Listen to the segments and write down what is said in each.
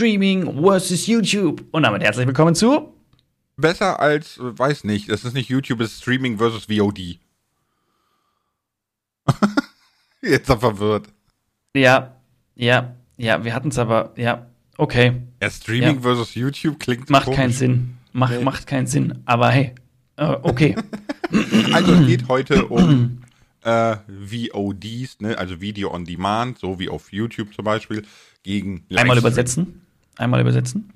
Streaming versus YouTube. Und damit herzlich willkommen zu. Besser als, weiß nicht, es ist nicht YouTube, es ist Streaming versus VOD. Jetzt er verwirrt. Ja, ja, ja, wir hatten es aber, ja, okay. Ja, Streaming ja. versus YouTube klingt Macht komisch. keinen Sinn. Macht, nee. macht keinen Sinn. Aber hey, äh, okay. also es geht heute um äh, VODs, ne? also Video on Demand, so wie auf YouTube zum Beispiel, gegen Einmal übersetzen. Einmal übersetzen.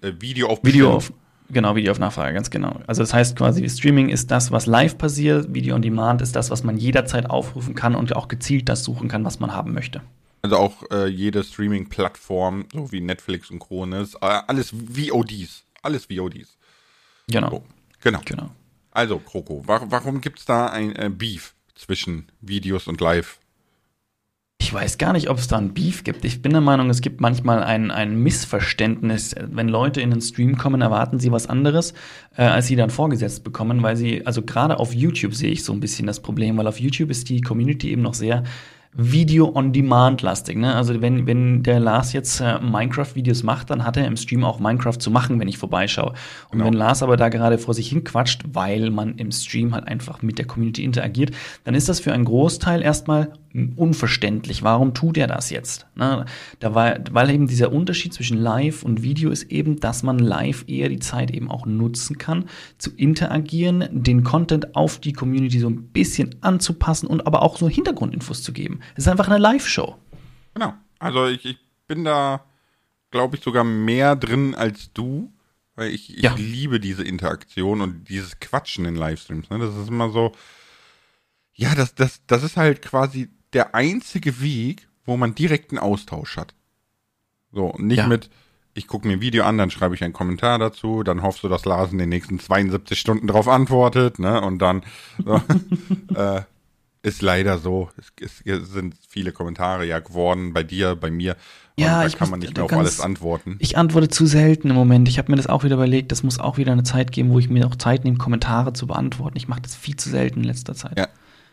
Äh, Video auf Video auf Genau, Video auf Nachfrage, ganz genau. Also das heißt quasi, Streaming ist das, was live passiert, Video on Demand ist das, was man jederzeit aufrufen kann und auch gezielt das suchen kann, was man haben möchte. Also auch äh, jede Streaming-Plattform, so wie Netflix und ist äh, alles VODs. Alles VODs. Genau. So, genau. genau. Also, Kroko, wa warum gibt es da ein äh, Beef zwischen Videos und Live? Ich weiß gar nicht, ob es da ein Beef gibt. Ich bin der Meinung, es gibt manchmal ein, ein Missverständnis. Wenn Leute in den Stream kommen, erwarten sie was anderes, äh, als sie dann vorgesetzt bekommen, weil sie, also gerade auf YouTube sehe ich so ein bisschen das Problem, weil auf YouTube ist die Community eben noch sehr Video-on-Demand-lastig. Ne? Also wenn, wenn der Lars jetzt äh, Minecraft-Videos macht, dann hat er im Stream auch Minecraft zu machen, wenn ich vorbeischaue. Und genau. wenn Lars aber da gerade vor sich hin quatscht, weil man im Stream halt einfach mit der Community interagiert, dann ist das für einen Großteil erstmal unverständlich. Warum tut er das jetzt? Na, da war, weil eben dieser Unterschied zwischen Live und Video ist eben, dass man live eher die Zeit eben auch nutzen kann, zu interagieren, den Content auf die Community so ein bisschen anzupassen und aber auch so Hintergrundinfos zu geben. Es ist einfach eine Live-Show. Genau. Also ich, ich bin da, glaube ich, sogar mehr drin als du, weil ich, ich ja. liebe diese Interaktion und dieses Quatschen in Livestreams. Ne? Das ist immer so, ja, das, das, das ist halt quasi der einzige Weg, wo man direkten Austausch hat. So, nicht ja. mit, ich gucke mir ein Video an, dann schreibe ich einen Kommentar dazu, dann hoffst du, dass Lars in den nächsten 72 Stunden darauf antwortet, ne? Und dann so, äh, ist leider so. Es, es, sind viele Kommentare ja geworden bei dir, bei mir. Ja, da kann man nicht mehr auf alles antworten. Ich antworte zu selten im Moment. Ich habe mir das auch wieder überlegt, das muss auch wieder eine Zeit geben, wo ich mir auch Zeit nehme, Kommentare zu beantworten. Ich mache das viel zu selten in letzter Zeit. Ja,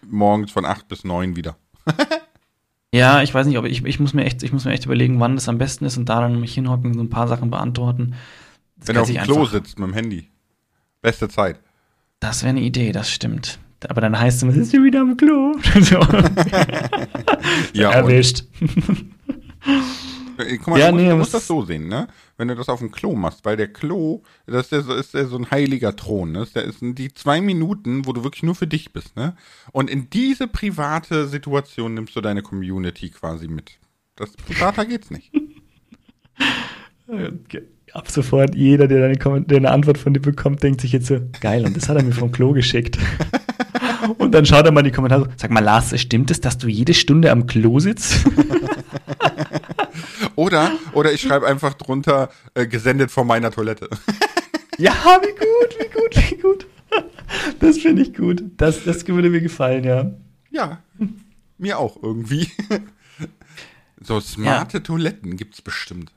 morgens von 8 bis 9 wieder. ja, ich weiß nicht, ob ich, ich muss mir echt, ich muss mir echt überlegen, wann das am besten ist und da dann mich hinhocken, so ein paar Sachen beantworten. Das Wenn du auf dem Klo sitzt mit dem Handy. Beste Zeit. Das wäre eine Idee, das stimmt. Aber dann heißt es immer, sitzt du wieder am Klo? ja, erwischt. Guck mal, ja, du, musst, nee, du musst das so sehen, ne? Wenn du das auf dem Klo machst, weil der Klo, das ist ja so, ist ja so ein heiliger Thron, ne? Das sind die zwei Minuten, wo du wirklich nur für dich bist, ne? Und in diese private Situation nimmst du deine Community quasi mit. Das privater geht's nicht. Ab sofort jeder, der eine, der eine Antwort von dir bekommt, denkt sich jetzt so, geil, und das hat er mir vom Klo geschickt. und dann schaut er mal in die Kommentare, sag mal, Lars, stimmt es, dass du jede Stunde am Klo sitzt? Oder, oder ich schreibe einfach drunter, äh, gesendet von meiner Toilette. ja, wie gut, wie gut, wie gut. Das finde ich gut. Das, das würde mir gefallen, ja. Ja, mir auch irgendwie. So smarte ja. Toiletten gibt es bestimmt.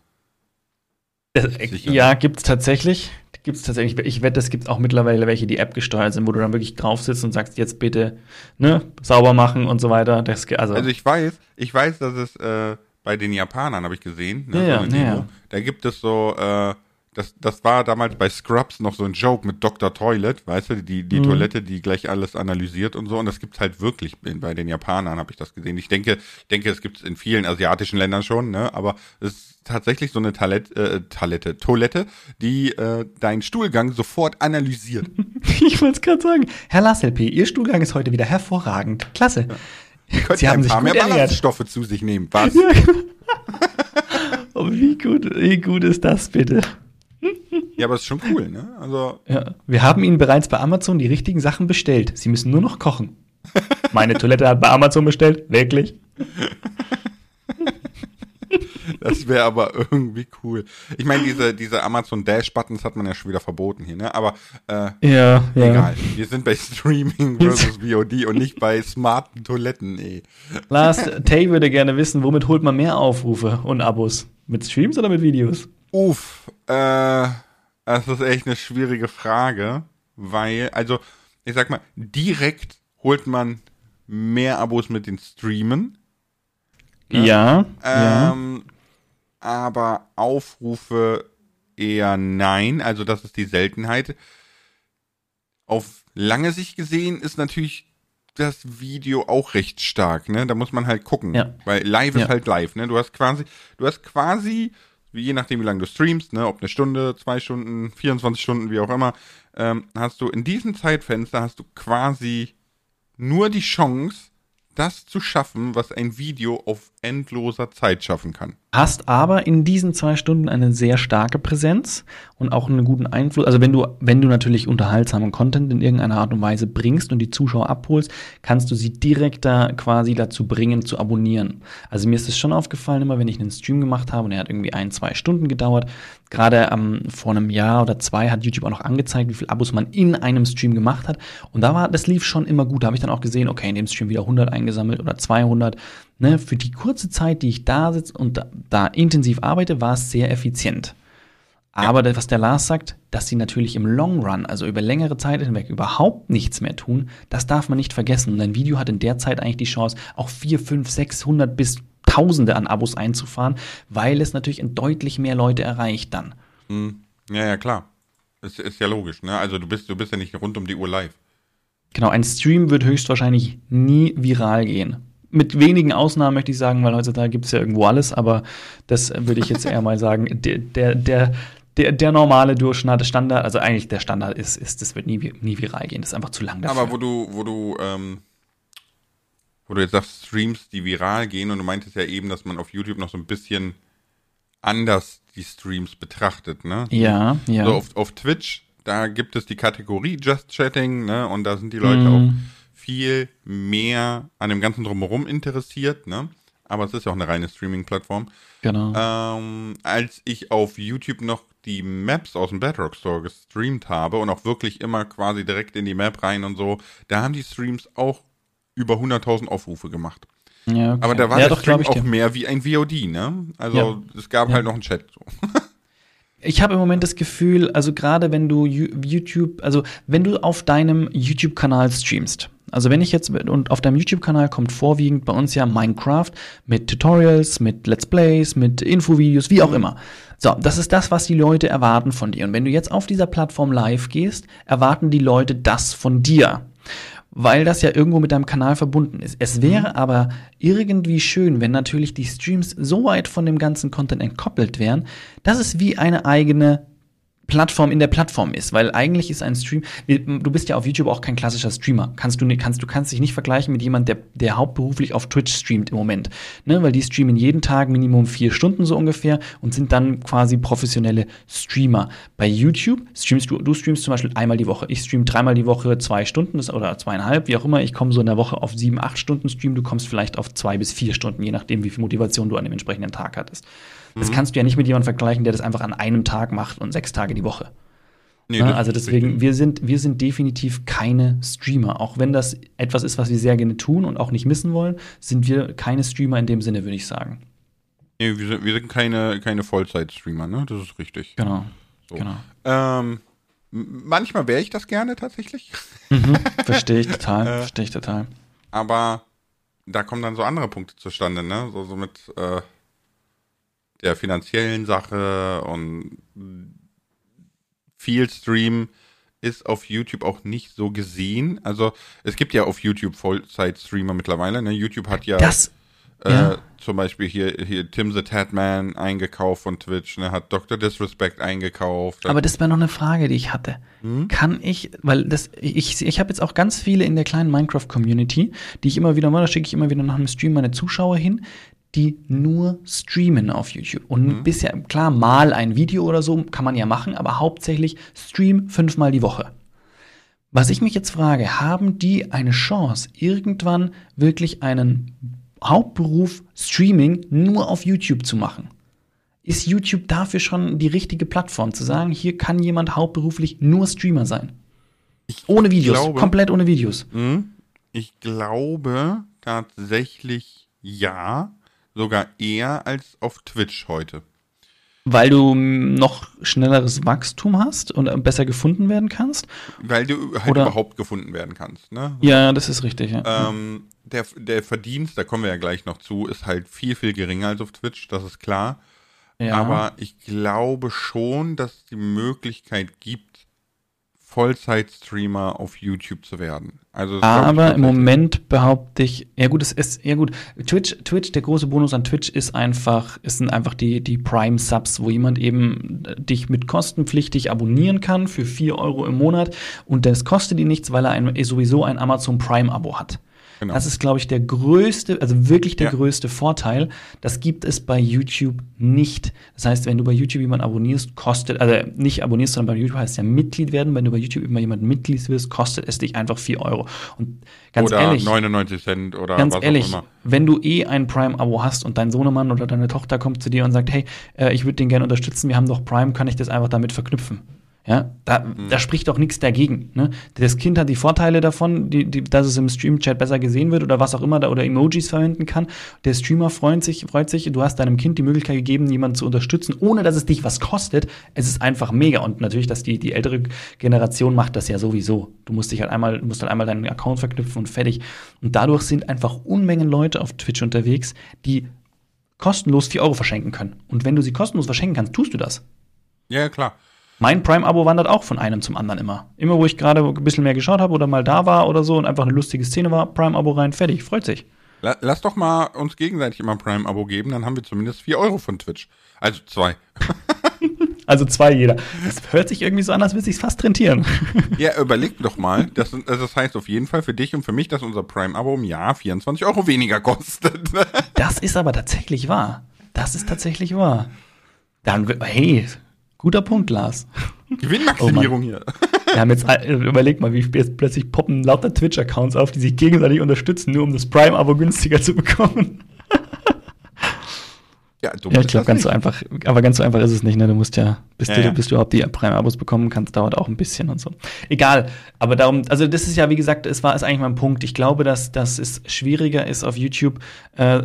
Äh, ja, gibt es tatsächlich. Gibt es tatsächlich. Ich wette, es gibt auch mittlerweile welche, die App gesteuert sind, wo du dann wirklich drauf sitzt und sagst, jetzt bitte ne, sauber machen und so weiter. Das, also, also ich weiß, ich weiß, dass es äh, bei den Japanern, habe ich gesehen. Ne, ja, so ja. Da gibt es so, äh, das, das war damals bei Scrubs noch so ein Joke mit Dr. Toilet, weißt du, die, die mhm. Toilette, die gleich alles analysiert und so. Und das gibt's halt wirklich bei den Japanern, habe ich das gesehen. Ich denke, ich denke, es gibt's in vielen asiatischen Ländern schon, ne? Aber es ist tatsächlich so eine Talette, äh, Talette, Toilette, die äh, deinen Stuhlgang sofort analysiert. ich wollte es gerade sagen. Herr Lasselp, Ihr Stuhlgang ist heute wieder hervorragend. Klasse. Ja. Könnt Sie haben ein paar mehr Ballaststoffe zu sich nehmen. Was? Ja, genau. oh, wie gut, wie gut ist das bitte? Ja, aber es ist schon cool, ne? Also ja. Wir haben Ihnen bereits bei Amazon die richtigen Sachen bestellt. Sie müssen nur noch kochen. Meine Toilette hat bei Amazon bestellt, wirklich? Das wäre aber irgendwie cool. Ich meine, diese, diese Amazon Dash-Buttons hat man ja schon wieder verboten hier, ne? Aber äh, ja, egal. Ja. Wir sind bei Streaming versus VOD und nicht bei smarten Toiletten, eh. Lars, Tay würde gerne wissen, womit holt man mehr Aufrufe und Abos? Mit Streams oder mit Videos? Uff, äh, das ist echt eine schwierige Frage, weil, also, ich sag mal, direkt holt man mehr Abos mit den Streamen. Ne? Ja. Ähm, aber Aufrufe eher nein. Also das ist die Seltenheit. Auf lange Sicht gesehen ist natürlich das Video auch recht stark, ne? Da muss man halt gucken. Ja. Weil live ja. ist halt live, ne? Du hast quasi, du hast quasi, je nachdem wie lange du streamst, ne, ob eine Stunde, zwei Stunden, 24 Stunden, wie auch immer, ähm, hast du in diesem Zeitfenster hast du quasi nur die Chance, das zu schaffen, was ein Video auf endloser Zeit schaffen kann. Hast aber in diesen zwei Stunden eine sehr starke Präsenz und auch einen guten Einfluss. Also wenn du, wenn du natürlich unterhaltsamen Content in irgendeiner Art und Weise bringst und die Zuschauer abholst, kannst du sie direkt da quasi dazu bringen, zu abonnieren. Also mir ist es schon aufgefallen, immer wenn ich einen Stream gemacht habe und er hat irgendwie ein, zwei Stunden gedauert, gerade ähm, vor einem Jahr oder zwei hat YouTube auch noch angezeigt, wie viele Abos man in einem Stream gemacht hat. Und da war, das lief schon immer gut. Da habe ich dann auch gesehen, okay, in dem Stream wieder 100 eingesammelt oder 200 ne, für die kurze Zeit, die ich da sitze und da, da intensiv arbeite, war es sehr effizient. Aber was der Lars sagt, dass sie natürlich im Long Run, also über längere Zeit hinweg, überhaupt nichts mehr tun, das darf man nicht vergessen. Und ein Video hat in der Zeit eigentlich die Chance, auch 4, 5, 600 bis Tausende an Abos einzufahren, weil es natürlich deutlich mehr Leute erreicht dann. Hm. Ja, ja, klar. Ist, ist ja logisch, ne? Also du bist, du bist ja nicht rund um die Uhr live. Genau, ein Stream wird höchstwahrscheinlich nie viral gehen mit wenigen Ausnahmen möchte ich sagen, weil heutzutage gibt es ja irgendwo alles, aber das würde ich jetzt eher mal sagen, der, der, der, der, der normale Durchschnitt, Standard, also eigentlich der Standard ist, ist, das wird nie, nie viral gehen, das ist einfach zu lang dafür. Aber wo du, wo du, ähm, wo du jetzt sagst, Streams, die viral gehen und du meintest ja eben, dass man auf YouTube noch so ein bisschen anders die Streams betrachtet, ne? Ja, ja. So auf, auf Twitch, da gibt es die Kategorie Just Chatting, ne? Und da sind die Leute mm. auch viel mehr an dem ganzen Drumherum interessiert, ne? Aber es ist ja auch eine reine Streaming-Plattform. Genau. Ähm, als ich auf YouTube noch die Maps aus dem Bedrock Store gestreamt habe und auch wirklich immer quasi direkt in die Map rein und so, da haben die Streams auch über 100.000 Aufrufe gemacht. Ja, okay. Aber da war ja, der doch, Stream auch mehr wie ein VOD, ne? Also ja. es gab ja. halt noch einen Chat. So. Ich habe im Moment das Gefühl, also gerade wenn du YouTube, also wenn du auf deinem YouTube-Kanal streamst, also wenn ich jetzt, und auf deinem YouTube-Kanal kommt vorwiegend bei uns ja Minecraft mit Tutorials, mit Let's Plays, mit Infovideos, wie auch immer. So, das ist das, was die Leute erwarten von dir. Und wenn du jetzt auf dieser Plattform live gehst, erwarten die Leute das von dir weil das ja irgendwo mit deinem Kanal verbunden ist. Es wäre mhm. aber irgendwie schön, wenn natürlich die Streams so weit von dem ganzen Content entkoppelt wären, dass es wie eine eigene Plattform in der Plattform ist, weil eigentlich ist ein Stream, du bist ja auf YouTube auch kein klassischer Streamer. Kannst du, kannst, du kannst dich nicht vergleichen mit jemandem, der, der hauptberuflich auf Twitch streamt im Moment. Ne? Weil die streamen jeden Tag Minimum vier Stunden so ungefähr und sind dann quasi professionelle Streamer. Bei YouTube streamst du, du streamst zum Beispiel einmal die Woche. Ich stream dreimal die Woche zwei Stunden oder zweieinhalb, wie auch immer. Ich komme so in der Woche auf sieben, acht Stunden Stream, du kommst vielleicht auf zwei bis vier Stunden, je nachdem, wie viel Motivation du an dem entsprechenden Tag hattest. Das mhm. kannst du ja nicht mit jemandem vergleichen, der das einfach an einem Tag macht und sechs Tage die Woche. Nee, ja, also deswegen, wir sind, wir sind definitiv keine Streamer. Auch wenn das etwas ist, was wir sehr gerne tun und auch nicht missen wollen, sind wir keine Streamer in dem Sinne, würde ich sagen. Nee, wir sind, wir sind keine, keine Vollzeit-Streamer, ne? Das ist richtig. Genau. So. genau. Ähm, manchmal wäre ich das gerne tatsächlich. Mhm, verstehe ich total. äh, verstehe ich total. Aber da kommen dann so andere Punkte zustande, ne? So, so mit, äh, der finanziellen Sache und viel Stream ist auf YouTube auch nicht so gesehen. Also es gibt ja auf YouTube Vollzeit-Streamer mittlerweile. Ne? YouTube hat ja, das, äh, ja. zum Beispiel hier, hier Tim the Tatman eingekauft von Twitch, ne? hat Dr. Disrespect eingekauft. Aber das wäre noch eine Frage, die ich hatte. Hm? Kann ich, weil das, ich, ich habe jetzt auch ganz viele in der kleinen Minecraft-Community, die ich immer wieder mal, da schicke ich immer wieder nach einem Stream meine Zuschauer hin, die nur streamen auf YouTube. Und mhm. bisher, klar, mal ein Video oder so kann man ja machen, aber hauptsächlich Stream fünfmal die Woche. Was ich mich jetzt frage, haben die eine Chance, irgendwann wirklich einen Hauptberuf Streaming nur auf YouTube zu machen? Ist YouTube dafür schon die richtige Plattform, zu sagen, hier kann jemand hauptberuflich nur Streamer sein? Ich ohne Videos, glaube, komplett ohne Videos. Mhm. Ich glaube tatsächlich ja sogar eher als auf Twitch heute. Weil du noch schnelleres Wachstum hast und besser gefunden werden kannst? Weil du halt Oder? überhaupt gefunden werden kannst, ne? Ja, das ist richtig, ja. Ähm, der, der Verdienst, da kommen wir ja gleich noch zu, ist halt viel, viel geringer als auf Twitch, das ist klar. Ja. Aber ich glaube schon, dass es die Möglichkeit gibt, Vollzeit-Streamer auf YouTube zu werden. Also aber im Moment behaupte ich, ja gut, es ist, ja gut, Twitch, Twitch, der große Bonus an Twitch ist einfach, es sind einfach die, die Prime-Subs, wo jemand eben dich mit kostenpflichtig abonnieren kann für 4 Euro im Monat und das kostet ihn nichts, weil er ein, sowieso ein Amazon Prime-Abo hat. Genau. Das ist, glaube ich, der größte, also wirklich der ja. größte Vorteil. Das gibt es bei YouTube nicht. Das heißt, wenn du bei YouTube jemanden abonnierst, kostet, also nicht abonnierst, sondern bei YouTube heißt ja Mitglied werden. Wenn du bei YouTube immer jemanden Mitglied wirst, kostet es dich einfach 4 Euro. Und ganz oder ehrlich. 99 Cent oder ganz was ehrlich, auch immer. Wenn du eh ein Prime-Abo hast und dein Sohnemann oder deine Tochter kommt zu dir und sagt, hey, äh, ich würde den gerne unterstützen, wir haben doch Prime, kann ich das einfach damit verknüpfen? Ja, da, mhm. da spricht doch nichts dagegen. Ne? Das Kind hat die Vorteile davon, die, die, dass es im Stream-Chat besser gesehen wird oder was auch immer da oder Emojis verwenden kann. Der Streamer freut sich, freut sich, du hast deinem Kind die Möglichkeit gegeben, jemanden zu unterstützen, ohne dass es dich was kostet. Es ist einfach mega. Und natürlich, dass die, die ältere Generation macht das ja sowieso. Du musst dich halt einmal, du musst halt einmal deinen Account verknüpfen und fertig. Und dadurch sind einfach Unmengen Leute auf Twitch unterwegs, die kostenlos 4 Euro verschenken können. Und wenn du sie kostenlos verschenken kannst, tust du das. Ja, klar. Mein Prime-Abo wandert auch von einem zum anderen immer. Immer, wo ich gerade ein bisschen mehr geschaut habe oder mal da war oder so und einfach eine lustige Szene war, Prime-Abo rein, fertig, freut sich. Lass doch mal uns gegenseitig immer Prime-Abo geben, dann haben wir zumindest 4 Euro von Twitch. Also zwei. also zwei jeder. Das hört sich irgendwie so an, als würde es sich fast rentieren. ja, überleg doch mal. Das, also das heißt auf jeden Fall für dich und für mich, dass unser Prime-Abo im Jahr 24 Euro weniger kostet. das ist aber tatsächlich wahr. Das ist tatsächlich wahr. Dann, hey, Guter Punkt, Lars. Gewinnmaximierung oh hier. Wir haben jetzt, äh, überleg mal, wie jetzt plötzlich poppen lauter Twitch-Accounts auf, die sich gegenseitig unterstützen, nur um das Prime-Abo günstiger zu bekommen. Ja, ja ich glaube, ganz so einfach, aber ganz so einfach ist es nicht, ne? Du musst ja, bis, ja, du, ja. bis du überhaupt die Prime-Abos bekommen kannst, dauert auch ein bisschen und so. Egal. Aber darum, also das ist ja, wie gesagt, es war ist eigentlich mein Punkt. Ich glaube, dass, dass es schwieriger ist, auf YouTube äh,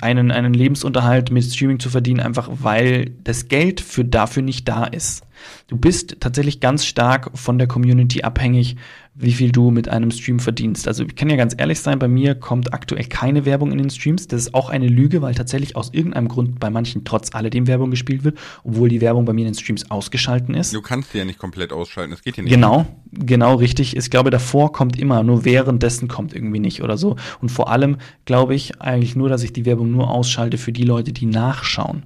einen, einen Lebensunterhalt mit Streaming zu verdienen, einfach weil das Geld für dafür nicht da ist. Du bist tatsächlich ganz stark von der Community abhängig, wie viel du mit einem Stream verdienst. Also ich kann ja ganz ehrlich sein, bei mir kommt aktuell keine Werbung in den Streams. Das ist auch eine Lüge, weil tatsächlich aus irgendeinem Grund bei manchen trotz alledem Werbung gespielt wird, obwohl die Werbung bei mir in den Streams ausgeschalten ist. Du kannst sie ja nicht komplett ausschalten, das geht ja nicht. Genau, genau richtig. Ich glaube, davor kommt immer, nur währenddessen kommt irgendwie nicht oder so. Und vor allem glaube ich eigentlich nur, dass ich die Werbung nur ausschalte für die Leute, die nachschauen.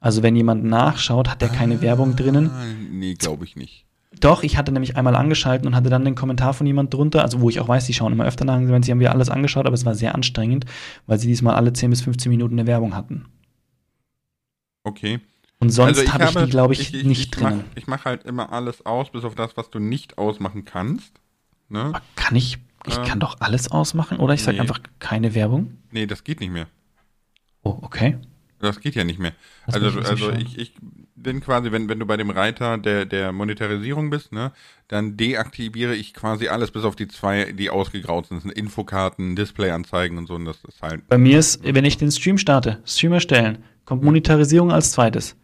Also wenn jemand nachschaut, hat er keine ah, Werbung drinnen. Nee, glaube ich nicht. Doch, ich hatte nämlich einmal angeschalten und hatte dann den Kommentar von jemand drunter, also wo ich auch weiß, die schauen immer öfter nach, wenn sie haben wir alles angeschaut, aber es war sehr anstrengend, weil sie diesmal alle 10 bis 15 Minuten eine Werbung hatten. Okay. Und sonst also hab habe ich die, glaube ich, ich, ich, nicht ich. Mach, ich mache halt immer alles aus, bis auf das, was du nicht ausmachen kannst. Ne? Kann ich, ich ähm, kann doch alles ausmachen, oder? Ich sage nee. einfach keine Werbung. Nee, das geht nicht mehr. Oh, okay. Das geht ja nicht mehr. Das also, also ich, ich bin quasi, wenn, wenn du bei dem Reiter der, der Monetarisierung bist, ne, dann deaktiviere ich quasi alles, bis auf die zwei, die ausgegraut sind. Das sind Infokarten, Displayanzeigen und so. Und das ist halt. Bei mir ist, wenn ich den Stream starte, Stream erstellen, kommt Monetarisierung als zweites.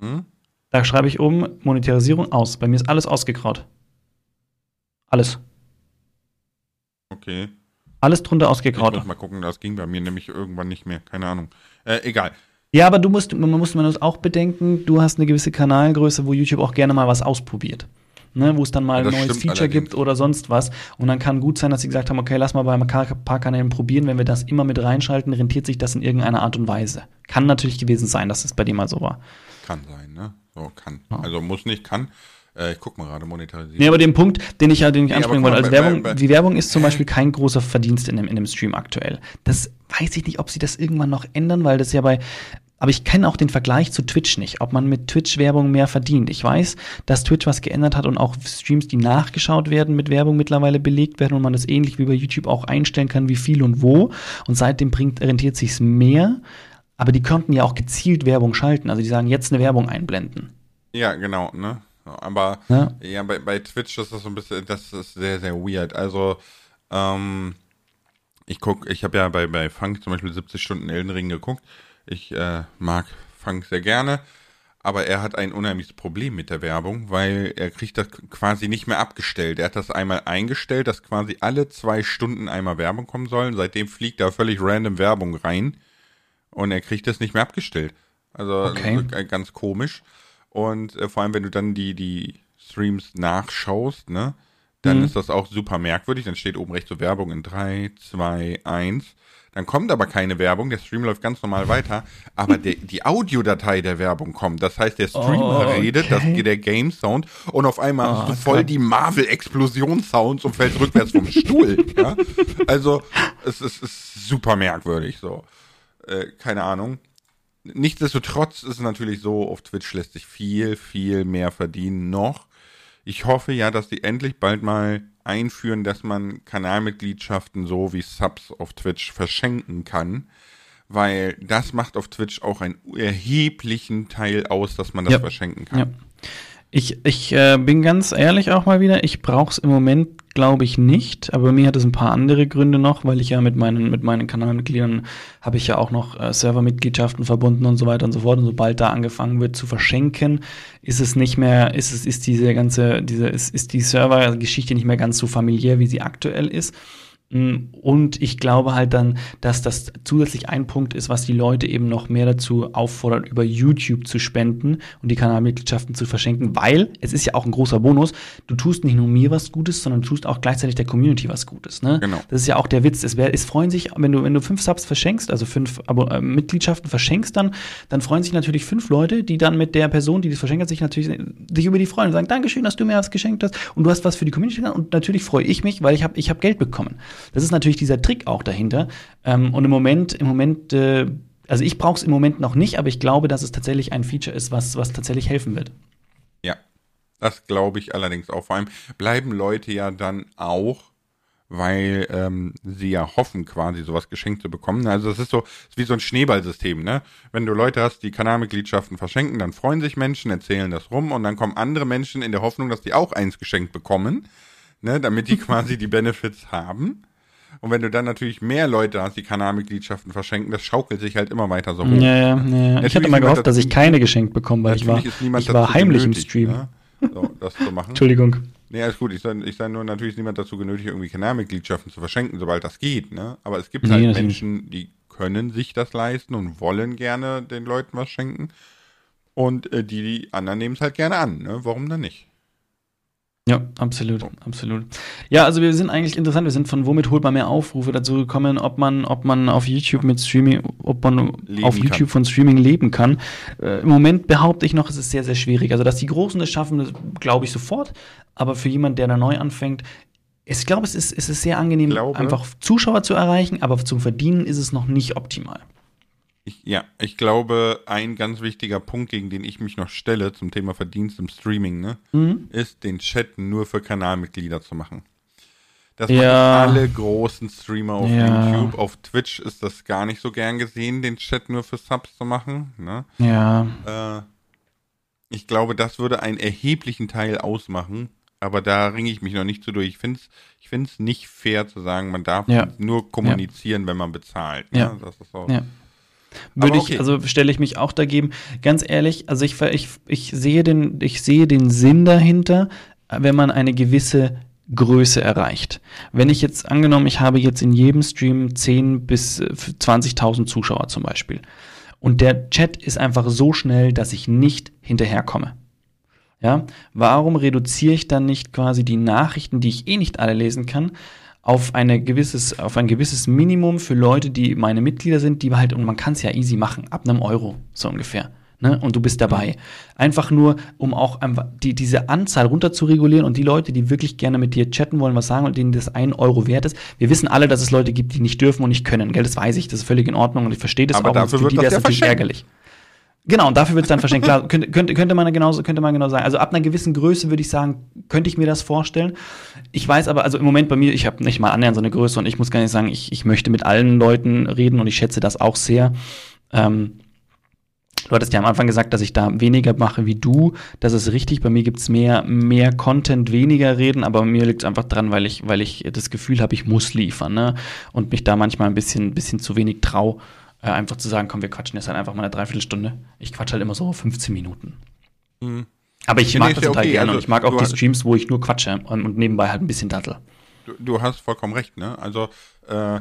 Hm? Da schreibe ich oben Monetarisierung aus. Bei mir ist alles ausgegraut. Alles. Okay. Alles drunter ausgegraut. Ich muss mal gucken, das ging bei mir nämlich irgendwann nicht mehr. Keine Ahnung. Äh, egal. Ja, aber du musst, man muss man auch bedenken, du hast eine gewisse Kanalgröße, wo YouTube auch gerne mal was ausprobiert. Ne, wo es dann mal ja, ein neues Feature allerdings. gibt oder sonst was. Und dann kann gut sein, dass sie gesagt haben, okay, lass mal bei ein paar Kanälen probieren. Wenn wir das immer mit reinschalten, rentiert sich das in irgendeiner Art und Weise. Kann natürlich gewesen sein, dass es bei dir mal so war. Kann sein, ne? So, kann. Ja. Also muss nicht, kann. Äh, ich guck mal gerade, monetarisieren. Nee, aber den Punkt, den ich ja den ich nee, ansprechen wollte, also Werbung, bei, bei, die Werbung ist zum Beispiel kein großer Verdienst in dem, in dem Stream aktuell. Das weiß ich nicht, ob sie das irgendwann noch ändern, weil das ja bei aber ich kenne auch den Vergleich zu Twitch nicht, ob man mit Twitch-Werbung mehr verdient. Ich weiß, dass Twitch was geändert hat und auch Streams, die nachgeschaut werden, mit Werbung mittlerweile belegt werden und man das ähnlich wie bei YouTube auch einstellen kann, wie viel und wo. Und seitdem bringt, rentiert sich's mehr. Aber die könnten ja auch gezielt Werbung schalten. Also die sagen, jetzt eine Werbung einblenden. Ja, genau, ne? Aber ja, ja bei, bei Twitch ist das so ein bisschen, das ist sehr, sehr weird. Also, ähm, ich guck, ich habe ja bei, bei Funk zum Beispiel 70 Stunden Elden Ring geguckt. Ich äh, mag Funk sehr gerne, aber er hat ein unheimliches Problem mit der Werbung, weil er kriegt das quasi nicht mehr abgestellt. Er hat das einmal eingestellt, dass quasi alle zwei Stunden einmal Werbung kommen sollen. Seitdem fliegt da völlig random Werbung rein und er kriegt das nicht mehr abgestellt. Also okay. ganz komisch. Und äh, vor allem, wenn du dann die, die Streams nachschaust, ne, dann mhm. ist das auch super merkwürdig. Dann steht oben rechts so Werbung in 3, 2, 1. Dann kommt aber keine Werbung, der Stream läuft ganz normal weiter, aber der, die Audiodatei der Werbung kommt. Das heißt, der Streamer oh, okay. redet, das, der Game Sound und auf einmal oh, hast du voll die Marvel-Explosion-Sounds und fällst rückwärts vom Stuhl. Ja? Also, es ist, ist super merkwürdig so. Äh, keine Ahnung. Nichtsdestotrotz ist es natürlich so, auf Twitch lässt sich viel, viel mehr verdienen noch. Ich hoffe ja, dass die endlich bald mal einführen, dass man Kanalmitgliedschaften so wie Subs auf Twitch verschenken kann, weil das macht auf Twitch auch einen erheblichen Teil aus, dass man das ja. verschenken kann. Ja. Ich, ich äh, bin ganz ehrlich auch mal wieder, ich brauche es im Moment, glaube ich, nicht. Aber mir hat es ein paar andere Gründe noch, weil ich ja mit meinen, mit meinen Kanalmitgliedern habe ich ja auch noch äh, Servermitgliedschaften verbunden und so weiter und so fort. Und sobald da angefangen wird zu verschenken, ist es nicht mehr, ist es, ist diese ganze, diese, ist, ist die Servergeschichte nicht mehr ganz so familiär, wie sie aktuell ist. Mm, und ich glaube halt dann, dass das zusätzlich ein Punkt ist, was die Leute eben noch mehr dazu auffordert, über YouTube zu spenden und die Kanalmitgliedschaften zu verschenken, weil es ist ja auch ein großer Bonus. Du tust nicht nur mir was Gutes, sondern du tust auch gleichzeitig der Community was Gutes. Ne? Genau. Das ist ja auch der Witz. Es, wär, es freuen sich, wenn du, wenn du fünf Subs verschenkst, also fünf Abo äh, Mitgliedschaften verschenkst, dann, dann freuen sich natürlich fünf Leute, die dann mit der Person, die das verschenkt hat, sich natürlich sich über die freuen und sagen, Dankeschön, dass du mir was geschenkt hast und du hast was für die Community gemacht und natürlich freue ich mich, weil ich habe ich hab Geld bekommen. Das ist natürlich dieser Trick auch dahinter. Ähm, und im Moment, im Moment, äh, also ich brauche es im Moment noch nicht, aber ich glaube, dass es tatsächlich ein Feature ist, was, was tatsächlich helfen wird. Ja, das glaube ich allerdings auch. Vor allem bleiben Leute ja dann auch weil ähm, sie ja hoffen, quasi sowas geschenkt zu bekommen. Also das ist so ist wie so ein Schneeballsystem, ne? Wenn du Leute hast, die Kanalmitgliedschaften verschenken, dann freuen sich Menschen, erzählen das rum und dann kommen andere Menschen in der Hoffnung, dass die auch eins geschenkt bekommen, ne? Damit die quasi die Benefits haben. Und wenn du dann natürlich mehr Leute hast, die Kanalmitgliedschaften verschenken, das schaukelt sich halt immer weiter so hoch. Ja, ja, ja. Ich hatte mal gehofft, dass ich keine geschenkt bekomme, weil ich war, ich war heimlich genötigt, im Stream. Ja? So, das zu machen. Entschuldigung. Nee, alles gut. Ich sage ich sag nur, natürlich ist niemand dazu genötigt, irgendwie Kanalmitgliedschaften zu verschenken, sobald das geht. Ne? Aber es gibt nee, halt Menschen, die können sich das leisten und wollen gerne den Leuten was schenken. Und äh, die, die anderen nehmen es halt gerne an. Ne? Warum dann nicht? Ja, absolut, absolut. Ja, also wir sind eigentlich interessant, wir sind von womit holt man mehr Aufrufe dazu gekommen, ob man, ob man auf YouTube mit Streaming, ob man leben auf YouTube kann. von Streaming leben kann. Äh, Im Moment behaupte ich noch, es ist sehr, sehr schwierig. Also, dass die Großen das schaffen, das glaube ich sofort. Aber für jemanden, der da neu anfängt, ich glaube, es ist, es ist sehr angenehm, glaube. einfach Zuschauer zu erreichen, aber zum Verdienen ist es noch nicht optimal. Ich, ja, ich glaube, ein ganz wichtiger Punkt, gegen den ich mich noch stelle zum Thema Verdienst im Streaming, ne, mhm. ist, den Chat nur für Kanalmitglieder zu machen. Das ja. machen alle großen Streamer auf ja. YouTube. Auf Twitch ist das gar nicht so gern gesehen, den Chat nur für Subs zu machen. Ne? Ja. Äh, ich glaube, das würde einen erheblichen Teil ausmachen, aber da ringe ich mich noch nicht so durch. Ich finde es ich find's nicht fair zu sagen, man darf ja. nur kommunizieren, wenn man bezahlt. Ne? Ja. Das ist so. Ja. Würde okay. ich, also stelle ich mich auch dagegen. Ganz ehrlich, also ich, ich, ich, sehe den, ich sehe den Sinn dahinter, wenn man eine gewisse Größe erreicht. Wenn ich jetzt angenommen, ich habe jetzt in jedem Stream 10 bis 20.000 Zuschauer zum Beispiel und der Chat ist einfach so schnell, dass ich nicht hinterherkomme. Ja, warum reduziere ich dann nicht quasi die Nachrichten, die ich eh nicht alle lesen kann, auf, eine gewisses, auf ein gewisses Minimum für Leute, die meine Mitglieder sind, die halt, und man kann es ja easy machen, ab einem Euro, so ungefähr. Ne? Und du bist dabei. Einfach nur, um auch die, diese Anzahl runter zu regulieren und die Leute, die wirklich gerne mit dir chatten wollen, was sagen und denen das ein Euro wert ist. Wir wissen alle, dass es Leute gibt, die nicht dürfen und nicht können. Gell, das weiß ich, das ist völlig in Ordnung und ich verstehe das Aber auch. Dafür und für die wäre es natürlich ärgerlich. Genau, und dafür wird es dann verschenkt. Klar, könnte, könnte, man genauso, könnte man genau sagen. Also ab einer gewissen Größe würde ich sagen, könnte ich mir das vorstellen. Ich weiß aber, also im Moment bei mir, ich habe nicht mal annähernd so eine Größe und ich muss gar nicht sagen, ich, ich möchte mit allen Leuten reden und ich schätze das auch sehr. Ähm, du hattest ja am Anfang gesagt, dass ich da weniger mache wie du. Das ist richtig. Bei mir gibt's mehr, mehr Content, weniger reden, aber mir liegt es einfach dran, weil ich, weil ich das Gefühl habe, ich muss liefern, ne? Und mich da manchmal ein bisschen, bisschen zu wenig trau äh, einfach zu sagen, komm, wir quatschen jetzt halt einfach mal eine Dreiviertelstunde. Ich quatsche halt immer so 15 Minuten. Mhm. Aber ich mag das total okay. gerne also, und ich mag auch die Streams, wo ich nur quatsche und, und nebenbei halt ein bisschen dattel. Du, du, hast vollkommen recht, ne? Also äh,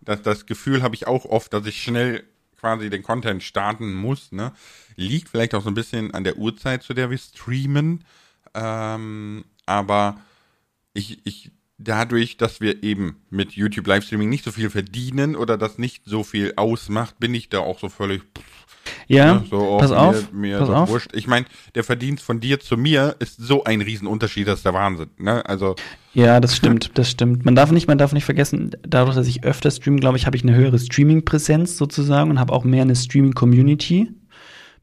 das, das Gefühl habe ich auch oft, dass ich schnell quasi den Content starten muss, ne? Liegt vielleicht auch so ein bisschen an der Uhrzeit, zu der wir streamen. Ähm, aber ich, ich, dadurch, dass wir eben mit YouTube Livestreaming nicht so viel verdienen oder das nicht so viel ausmacht, bin ich da auch so völlig. Pff, ja, ne, so pass auf, mir, pass auf. Wurscht. Ich meine, der Verdienst von dir zu mir ist so ein Riesenunterschied, das ist der Wahnsinn. Ne? Also ja, das stimmt, das stimmt. Man darf nicht, man darf nicht vergessen, dadurch, dass ich öfter streame, glaube ich, habe ich eine höhere Streaming-Präsenz sozusagen und habe auch mehr eine Streaming-Community.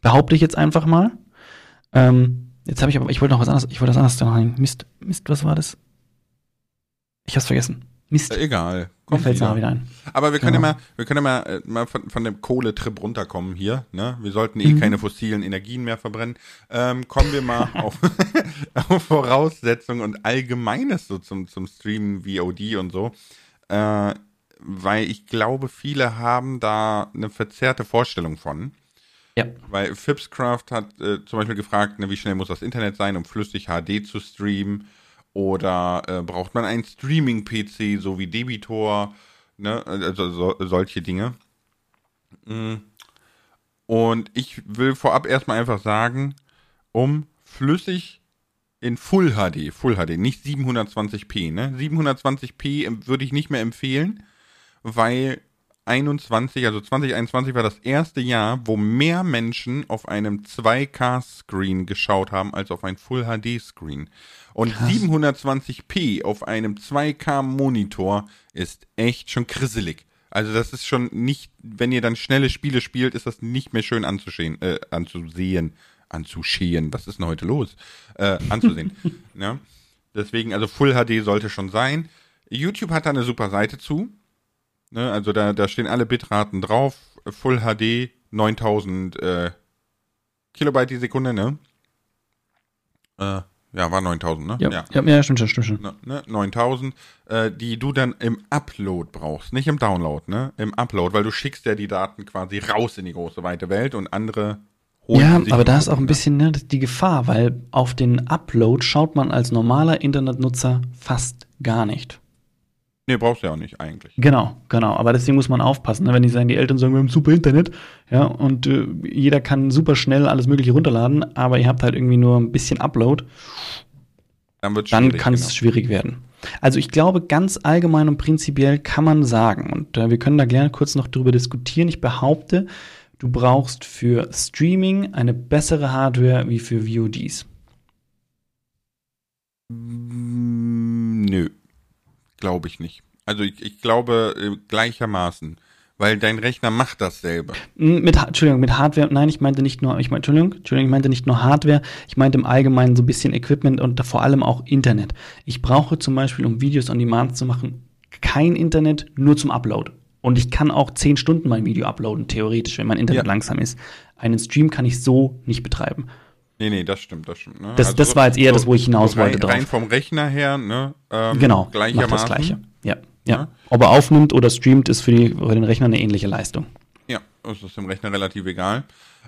Behaupte ich jetzt einfach mal. Ähm, jetzt habe ich aber, ich wollte noch was anderes, ich wollte was anderes sagen. Mist, Mist, was war das? Ich hab's vergessen. Mist. Äh, egal. Mir fällt's wieder. wieder ein. Aber wir können genau. ja mal, wir können ja mal, äh, mal von, von dem Kohletrip runterkommen hier. Ne? Wir sollten eh mhm. keine fossilen Energien mehr verbrennen. Ähm, kommen wir mal auf, auf Voraussetzungen und Allgemeines so zum, zum Streamen, VOD und so. Äh, weil ich glaube, viele haben da eine verzerrte Vorstellung von. Ja. Weil Fipscraft hat äh, zum Beispiel gefragt, ne, wie schnell muss das Internet sein, um flüssig HD zu streamen. Oder äh, braucht man einen Streaming-PC, so wie Debitor, ne? also so, solche Dinge. Mm. Und ich will vorab erstmal einfach sagen, um flüssig in Full HD, Full HD, nicht 720p, ne? 720p würde ich nicht mehr empfehlen, weil 21, also 2021 war das erste Jahr, wo mehr Menschen auf einem 2K-Screen geschaut haben als auf ein Full HD-Screen. Und Krass. 720p auf einem 2K-Monitor ist echt schon krisselig. Also das ist schon nicht, wenn ihr dann schnelle Spiele spielt, ist das nicht mehr schön anzusehen, äh, anzusehen, anzuschehen. Was ist denn heute los? Äh, anzusehen. ja. Deswegen, also Full HD sollte schon sein. YouTube hat da eine super Seite zu. Ne, also da, da stehen alle Bitraten drauf. Full HD 9000 äh, Kilobyte die Sekunde, ne? Äh, ja, war 9000, ne? Ja, ja. ja stimmt schon, stimmt schon. Ne, 9000, äh, die du dann im Upload brauchst, nicht im Download, ne? Im Upload, weil du schickst ja die Daten quasi raus in die große weite Welt und andere holen Ja, aber da ist auch ein bisschen ne, die Gefahr, weil auf den Upload schaut man als normaler Internetnutzer fast gar nicht. Nee, brauchst du ja auch nicht eigentlich. Genau, genau. Aber deswegen muss man aufpassen, ne? wenn die sagen, die Eltern sagen, wir haben super Internet, ja, und äh, jeder kann super schnell alles Mögliche runterladen, aber ihr habt halt irgendwie nur ein bisschen Upload. Dann, dann kann es genau. schwierig werden. Also ich glaube, ganz allgemein und prinzipiell kann man sagen, und äh, wir können da gerne kurz noch drüber diskutieren. Ich behaupte, du brauchst für Streaming eine bessere Hardware wie für VODs. Nö. Glaube ich nicht. Also ich, ich glaube äh, gleichermaßen. Weil dein Rechner macht dasselbe. Mit, Entschuldigung, mit Hardware, nein, ich meinte nicht nur, ich meine, Entschuldigung, Entschuldigung, ich meinte nicht nur Hardware, ich meinte im Allgemeinen so ein bisschen Equipment und vor allem auch Internet. Ich brauche zum Beispiel, um Videos on Demand zu machen, kein Internet, nur zum Upload. Und ich kann auch zehn Stunden mein Video uploaden, theoretisch, wenn mein Internet ja. langsam ist. Einen Stream kann ich so nicht betreiben. Nee, nee, das stimmt, das stimmt. Ne? Das, also das war jetzt eher so, das, wo ich hinaus so rein, wollte drauf. Rein vom Rechner her, ne? Ähm, genau. Macht das Gleiche. Ja, ja, ja. Ob er aufnimmt oder streamt, ist für, die, für den Rechner eine ähnliche Leistung. Ja, das ist dem Rechner relativ egal.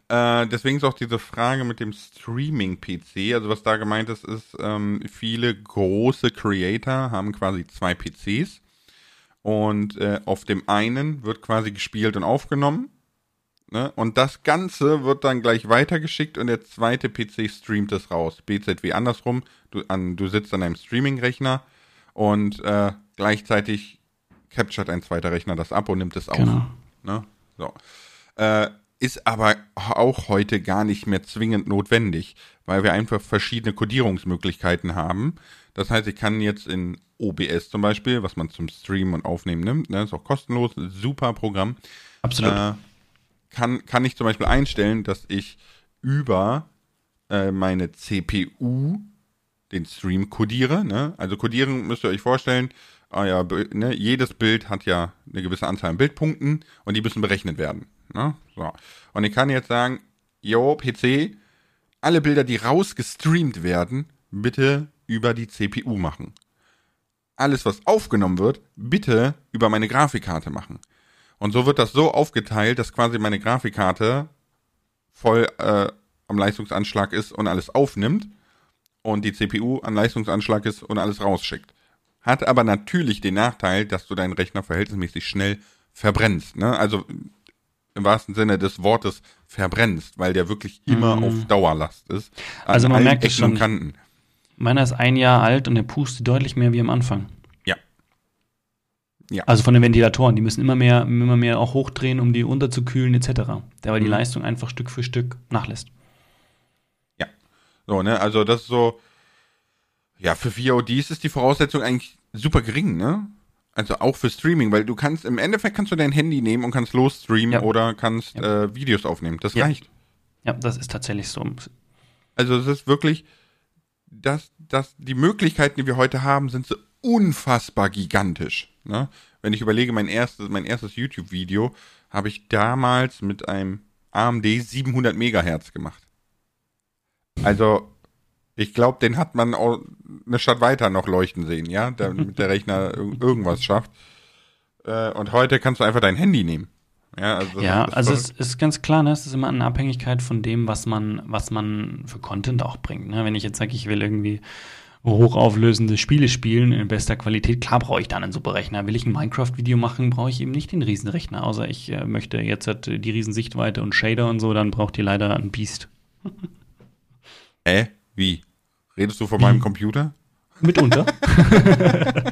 Äh, deswegen ist auch diese Frage mit dem Streaming-PC, also was da gemeint ist, ist, ähm, viele große Creator haben quasi zwei PCs und äh, auf dem einen wird quasi gespielt und aufgenommen Ne? Und das Ganze wird dann gleich weitergeschickt und der zweite PC streamt es raus. BZW andersrum. Du, an, du sitzt an einem Streaming-Rechner und äh, gleichzeitig capturet ein zweiter Rechner das ab und nimmt es auf. Genau. Ne? So. Äh, ist aber auch heute gar nicht mehr zwingend notwendig, weil wir einfach verschiedene Codierungsmöglichkeiten haben. Das heißt, ich kann jetzt in OBS zum Beispiel, was man zum Streamen und Aufnehmen nimmt, ne, ist auch kostenlos, super Programm. Absolut. Äh, kann, kann ich zum Beispiel einstellen, dass ich über äh, meine CPU den Stream codiere. Ne? Also codieren müsst ihr euch vorstellen, ah ja, ne, jedes Bild hat ja eine gewisse Anzahl an Bildpunkten und die müssen berechnet werden. Ne? So. Und ich kann jetzt sagen, yo, PC, alle Bilder, die rausgestreamt werden, bitte über die CPU machen. Alles, was aufgenommen wird, bitte über meine Grafikkarte machen. Und so wird das so aufgeteilt, dass quasi meine Grafikkarte voll äh, am Leistungsanschlag ist und alles aufnimmt und die CPU am Leistungsanschlag ist und alles rausschickt. Hat aber natürlich den Nachteil, dass du deinen Rechner verhältnismäßig schnell verbrennst. Ne? Also im wahrsten Sinne des Wortes verbrennst, weil der wirklich immer mhm. auf Dauerlast ist. also man merkt es schon. Meiner ist ein Jahr alt und der pustet deutlich mehr wie am Anfang. Ja. Also von den Ventilatoren, die müssen immer mehr, immer mehr auch hochdrehen, um die unterzukühlen etc. Da weil mhm. die Leistung einfach Stück für Stück nachlässt. Ja. So, ne, also das ist so, ja, für VODs ist die Voraussetzung eigentlich super gering, ne? Also auch für Streaming, weil du kannst, im Endeffekt kannst du dein Handy nehmen und kannst losstreamen ja. oder kannst ja. äh, Videos aufnehmen. Das ja. reicht. Ja, das ist tatsächlich so. Also es ist wirklich, dass, dass die Möglichkeiten, die wir heute haben, sind so unfassbar gigantisch. Ne? Wenn ich überlege, mein erstes, mein erstes YouTube-Video habe ich damals mit einem AMD 700 Megahertz gemacht. Also ich glaube, den hat man auch eine Stadt weiter noch leuchten sehen, ja, damit der Rechner irgendwas schafft. Äh, und heute kannst du einfach dein Handy nehmen. Ja, also, ja, also es ist ganz klar, ne, es ist immer eine Abhängigkeit von dem, was man, was man für Content auch bringt. Ne? Wenn ich jetzt sage, ich will irgendwie hochauflösende Spiele spielen in bester Qualität, klar brauche ich dann einen Superrechner. Will ich ein Minecraft-Video machen, brauche ich eben nicht den Riesenrechner, außer ich äh, möchte jetzt halt die Riesensichtweite und Shader und so, dann braucht ihr leider ein Beast. Äh? Wie? Redest du von Wie? meinem Computer? Mitunter.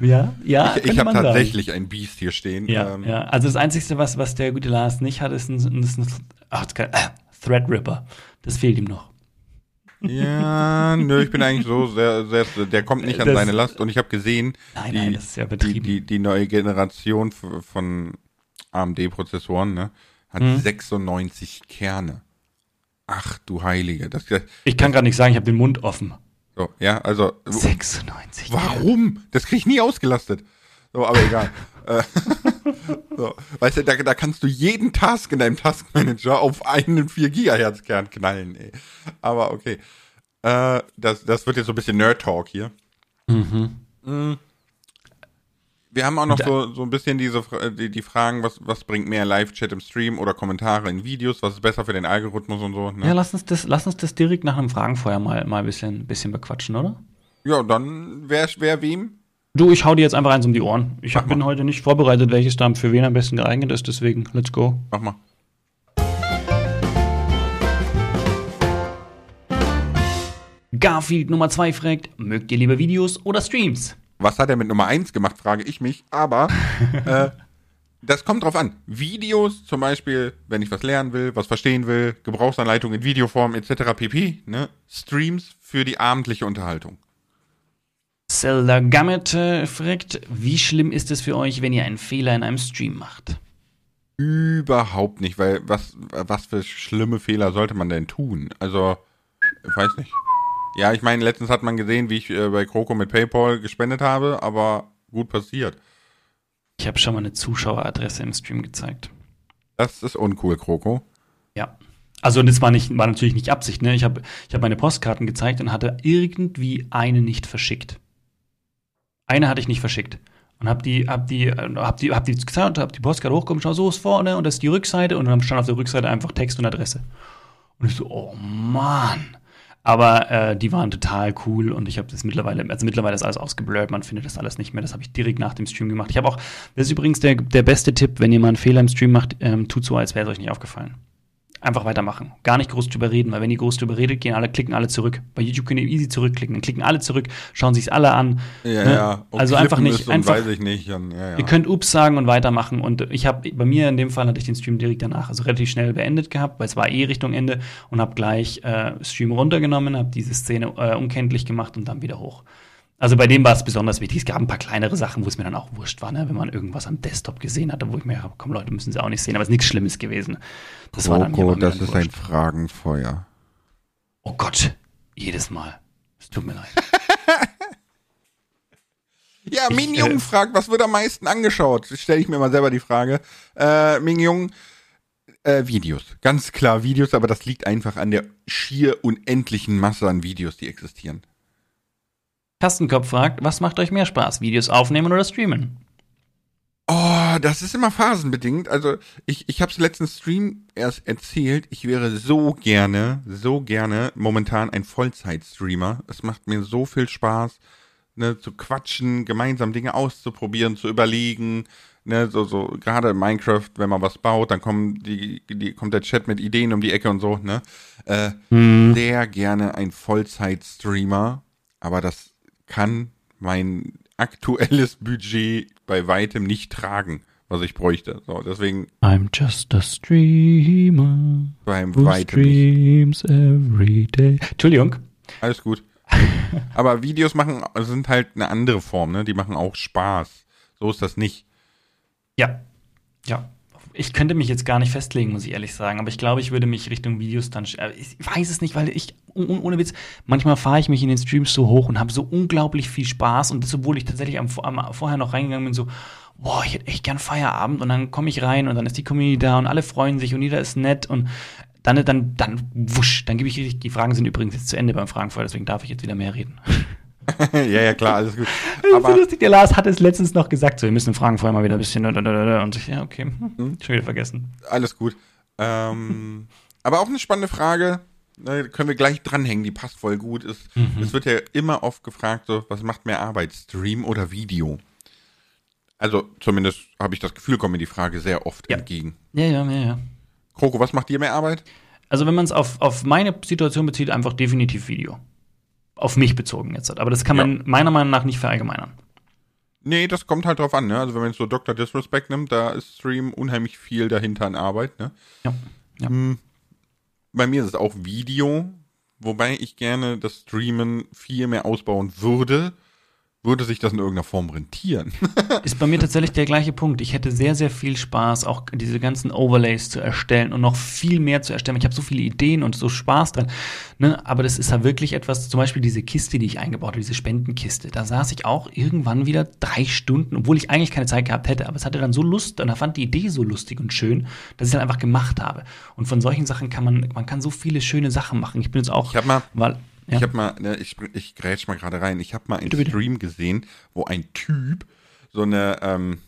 ja, ja. Ich, ich habe tatsächlich sagen. ein Biest hier stehen. Ja, ähm. ja, also das Einzige, was, was der gute Lars nicht hat, ist ein, ist ein ach, äh, Threadripper. Das fehlt ihm noch. Ja, nö, ich bin eigentlich so sehr, sehr, der kommt nicht an das, seine Last und ich habe gesehen, nein, die, nein, das ist ja die, die, die neue Generation von AMD-Prozessoren ne, hat hm. 96 Kerne. Ach du Heilige. Das, das, ich kann gerade nicht sagen, ich habe den Mund offen. So, ja, also. 96. Warum? Das kriege ich nie ausgelastet. So, aber egal. Äh, so, weißt du, da, da kannst du jeden Task in deinem Taskmanager auf einen 4 Gigahertz Kern knallen, ey. Aber okay. Äh, das, das wird jetzt so ein bisschen Nerd-Talk hier. Mhm. mhm. Wir haben auch noch so, so ein bisschen diese die, die Fragen, was, was bringt mehr Live-Chat im Stream oder Kommentare in Videos, was ist besser für den Algorithmus und so. Ne? Ja, lass uns, das, lass uns das direkt nach einem Fragenfeuer mal, mal ein bisschen, bisschen bequatschen, oder? Ja, dann wer, wer wem? Du, ich hau dir jetzt einfach eins um die Ohren. Ich Mach bin mal. heute nicht vorbereitet, welches da für wen am besten geeignet ist, deswegen let's go. Mach mal. Garfield Nummer 2 fragt, mögt ihr lieber Videos oder Streams? Was hat er mit Nummer 1 gemacht, frage ich mich. Aber äh, das kommt drauf an. Videos zum Beispiel, wenn ich was lernen will, was verstehen will, Gebrauchsanleitung in Videoform etc. pp. Ne? Streams für die abendliche Unterhaltung. Zelda Gammet äh, fragt, wie schlimm ist es für euch, wenn ihr einen Fehler in einem Stream macht? Überhaupt nicht, weil was, was für schlimme Fehler sollte man denn tun? Also, ich weiß nicht. Ja, ich meine, letztens hat man gesehen, wie ich äh, bei Kroko mit PayPal gespendet habe, aber gut passiert. Ich habe schon mal eine Zuschaueradresse im Stream gezeigt. Das ist uncool, Kroko. Ja. Also das war nicht, war natürlich nicht Absicht, ne? Ich habe ich hab meine Postkarten gezeigt und hatte irgendwie eine nicht verschickt. Eine hatte ich nicht verschickt. Und hab die, hab die, hab die, hab die gezeigt, hab die Postkarte hochgekommen, schau, so ist vorne und das ist die Rückseite und dann stand auf der Rückseite einfach Text und Adresse. Und ich so, oh Mann. Aber äh, die waren total cool und ich habe das mittlerweile, also mittlerweile ist alles ausgeblurrt, man findet das alles nicht mehr. Das habe ich direkt nach dem Stream gemacht. Ich habe auch, das ist übrigens der, der beste Tipp, wenn ihr mal einen Fehler im Stream macht, ähm, tut so, als wäre es euch nicht aufgefallen einfach weitermachen. Gar nicht groß drüber reden, weil wenn ihr groß drüber redet, gehen alle, klicken alle zurück. Bei YouTube könnt ihr easy zurückklicken, dann klicken alle zurück, schauen sich alle an. Ja, ne? ja. Ob also einfach nicht, einfach. Weiß ich nicht. Und, ja, ja. Ihr könnt Ups sagen und weitermachen. Und ich habe bei mir in dem Fall hatte ich den Stream direkt danach, also relativ schnell beendet gehabt, weil es war eh Richtung Ende und habe gleich äh, Stream runtergenommen, habe diese Szene äh, unkenntlich gemacht und dann wieder hoch. Also bei dem war es besonders wichtig. Es gab ein paar kleinere Sachen, wo es mir dann auch wurscht war, ne? wenn man irgendwas am Desktop gesehen hatte, wo ich mir, komm Leute, müssen sie auch nicht sehen, aber es ist nichts Schlimmes gewesen. Das Roko, war dann mir das ist wurscht. ein Fragenfeuer. Oh Gott, jedes Mal. Es tut mir leid. ja, Ming Jung äh, fragt, was wird am meisten angeschaut? Stelle ich mir mal selber die Frage. Äh, Ming Jung, äh, Videos. Ganz klar Videos, aber das liegt einfach an der schier unendlichen Masse an Videos, die existieren. Kastenkopf fragt, was macht euch mehr Spaß, Videos aufnehmen oder streamen? Oh, das ist immer phasenbedingt. Also ich, ich habe es letzten Stream erst erzählt. Ich wäre so gerne, so gerne momentan ein Vollzeit-Streamer. Es macht mir so viel Spaß, ne, zu quatschen, gemeinsam Dinge auszuprobieren, zu überlegen, ne, so, so, gerade Minecraft, wenn man was baut, dann kommen die, die, kommt der Chat mit Ideen um die Ecke und so, ne? Äh, hm. Sehr gerne ein Vollzeit-Streamer, aber das kann mein aktuelles Budget bei weitem nicht tragen, was ich bräuchte. So, deswegen. I'm just a streamer. Beim weitem streams nicht. every day. Entschuldigung. Alles gut. Aber Videos machen, sind halt eine andere Form, ne? Die machen auch Spaß. So ist das nicht. Ja. Ja. Ich könnte mich jetzt gar nicht festlegen, muss ich ehrlich sagen. Aber ich glaube, ich würde mich Richtung Videos dann. Äh, ich weiß es nicht, weil ich, ohne Witz, manchmal fahre ich mich in den Streams so hoch und habe so unglaublich viel Spaß. Und das, obwohl ich tatsächlich am, am, vorher noch reingegangen bin, so, boah, ich hätte echt gern Feierabend. Und dann komme ich rein und dann ist die Community da und alle freuen sich und jeder ist nett. Und dann, dann, dann, wusch, dann gebe ich richtig, die Fragen sind übrigens jetzt zu Ende beim Fragenfeuer, deswegen darf ich jetzt wieder mehr reden. ja, ja, klar, alles gut. Aber so lustig, der Lars hat es letztens noch gesagt, so, wir müssen Fragen vorher mal wieder ein bisschen und ich, ja, okay, hm, schon wieder vergessen. Alles gut. Ähm, aber auch eine spannende Frage, ne, können wir gleich dranhängen, die passt voll gut. Es, mhm. es wird ja immer oft gefragt, so, was macht mehr Arbeit, Stream oder Video? Also zumindest habe ich das Gefühl, kommt mir die Frage sehr oft ja. entgegen. Ja, ja, ja, ja. Kroko, was macht dir mehr Arbeit? Also wenn man es auf, auf meine Situation bezieht, einfach definitiv Video. Auf mich bezogen jetzt. Aber das kann man meiner Meinung nach nicht verallgemeinern. Nee, das kommt halt drauf an, ne? Also wenn man jetzt so Dr. Disrespect nimmt, da ist Stream unheimlich viel dahinter an Arbeit, ne? Ja. ja. Hm, bei mir ist es auch Video, wobei ich gerne das Streamen viel mehr ausbauen würde würde sich das in irgendeiner Form rentieren. ist bei mir tatsächlich der gleiche Punkt. Ich hätte sehr, sehr viel Spaß, auch diese ganzen Overlays zu erstellen und noch viel mehr zu erstellen. Ich habe so viele Ideen und so Spaß dran. Ne? Aber das ist ja wirklich etwas, zum Beispiel diese Kiste, die ich eingebaut habe, diese Spendenkiste. Da saß ich auch irgendwann wieder drei Stunden, obwohl ich eigentlich keine Zeit gehabt hätte. Aber es hatte dann so Lust und da fand die Idee so lustig und schön, dass ich es dann einfach gemacht habe. Und von solchen Sachen kann man, man kann so viele schöne Sachen machen. Ich bin jetzt auch. Ich mal. Weil, ja. Ich habe mal, ne, ich, ich grätsch mal gerade rein, ich habe mal einen bitte, Stream bitte. gesehen, wo ein Typ so eine, ähm,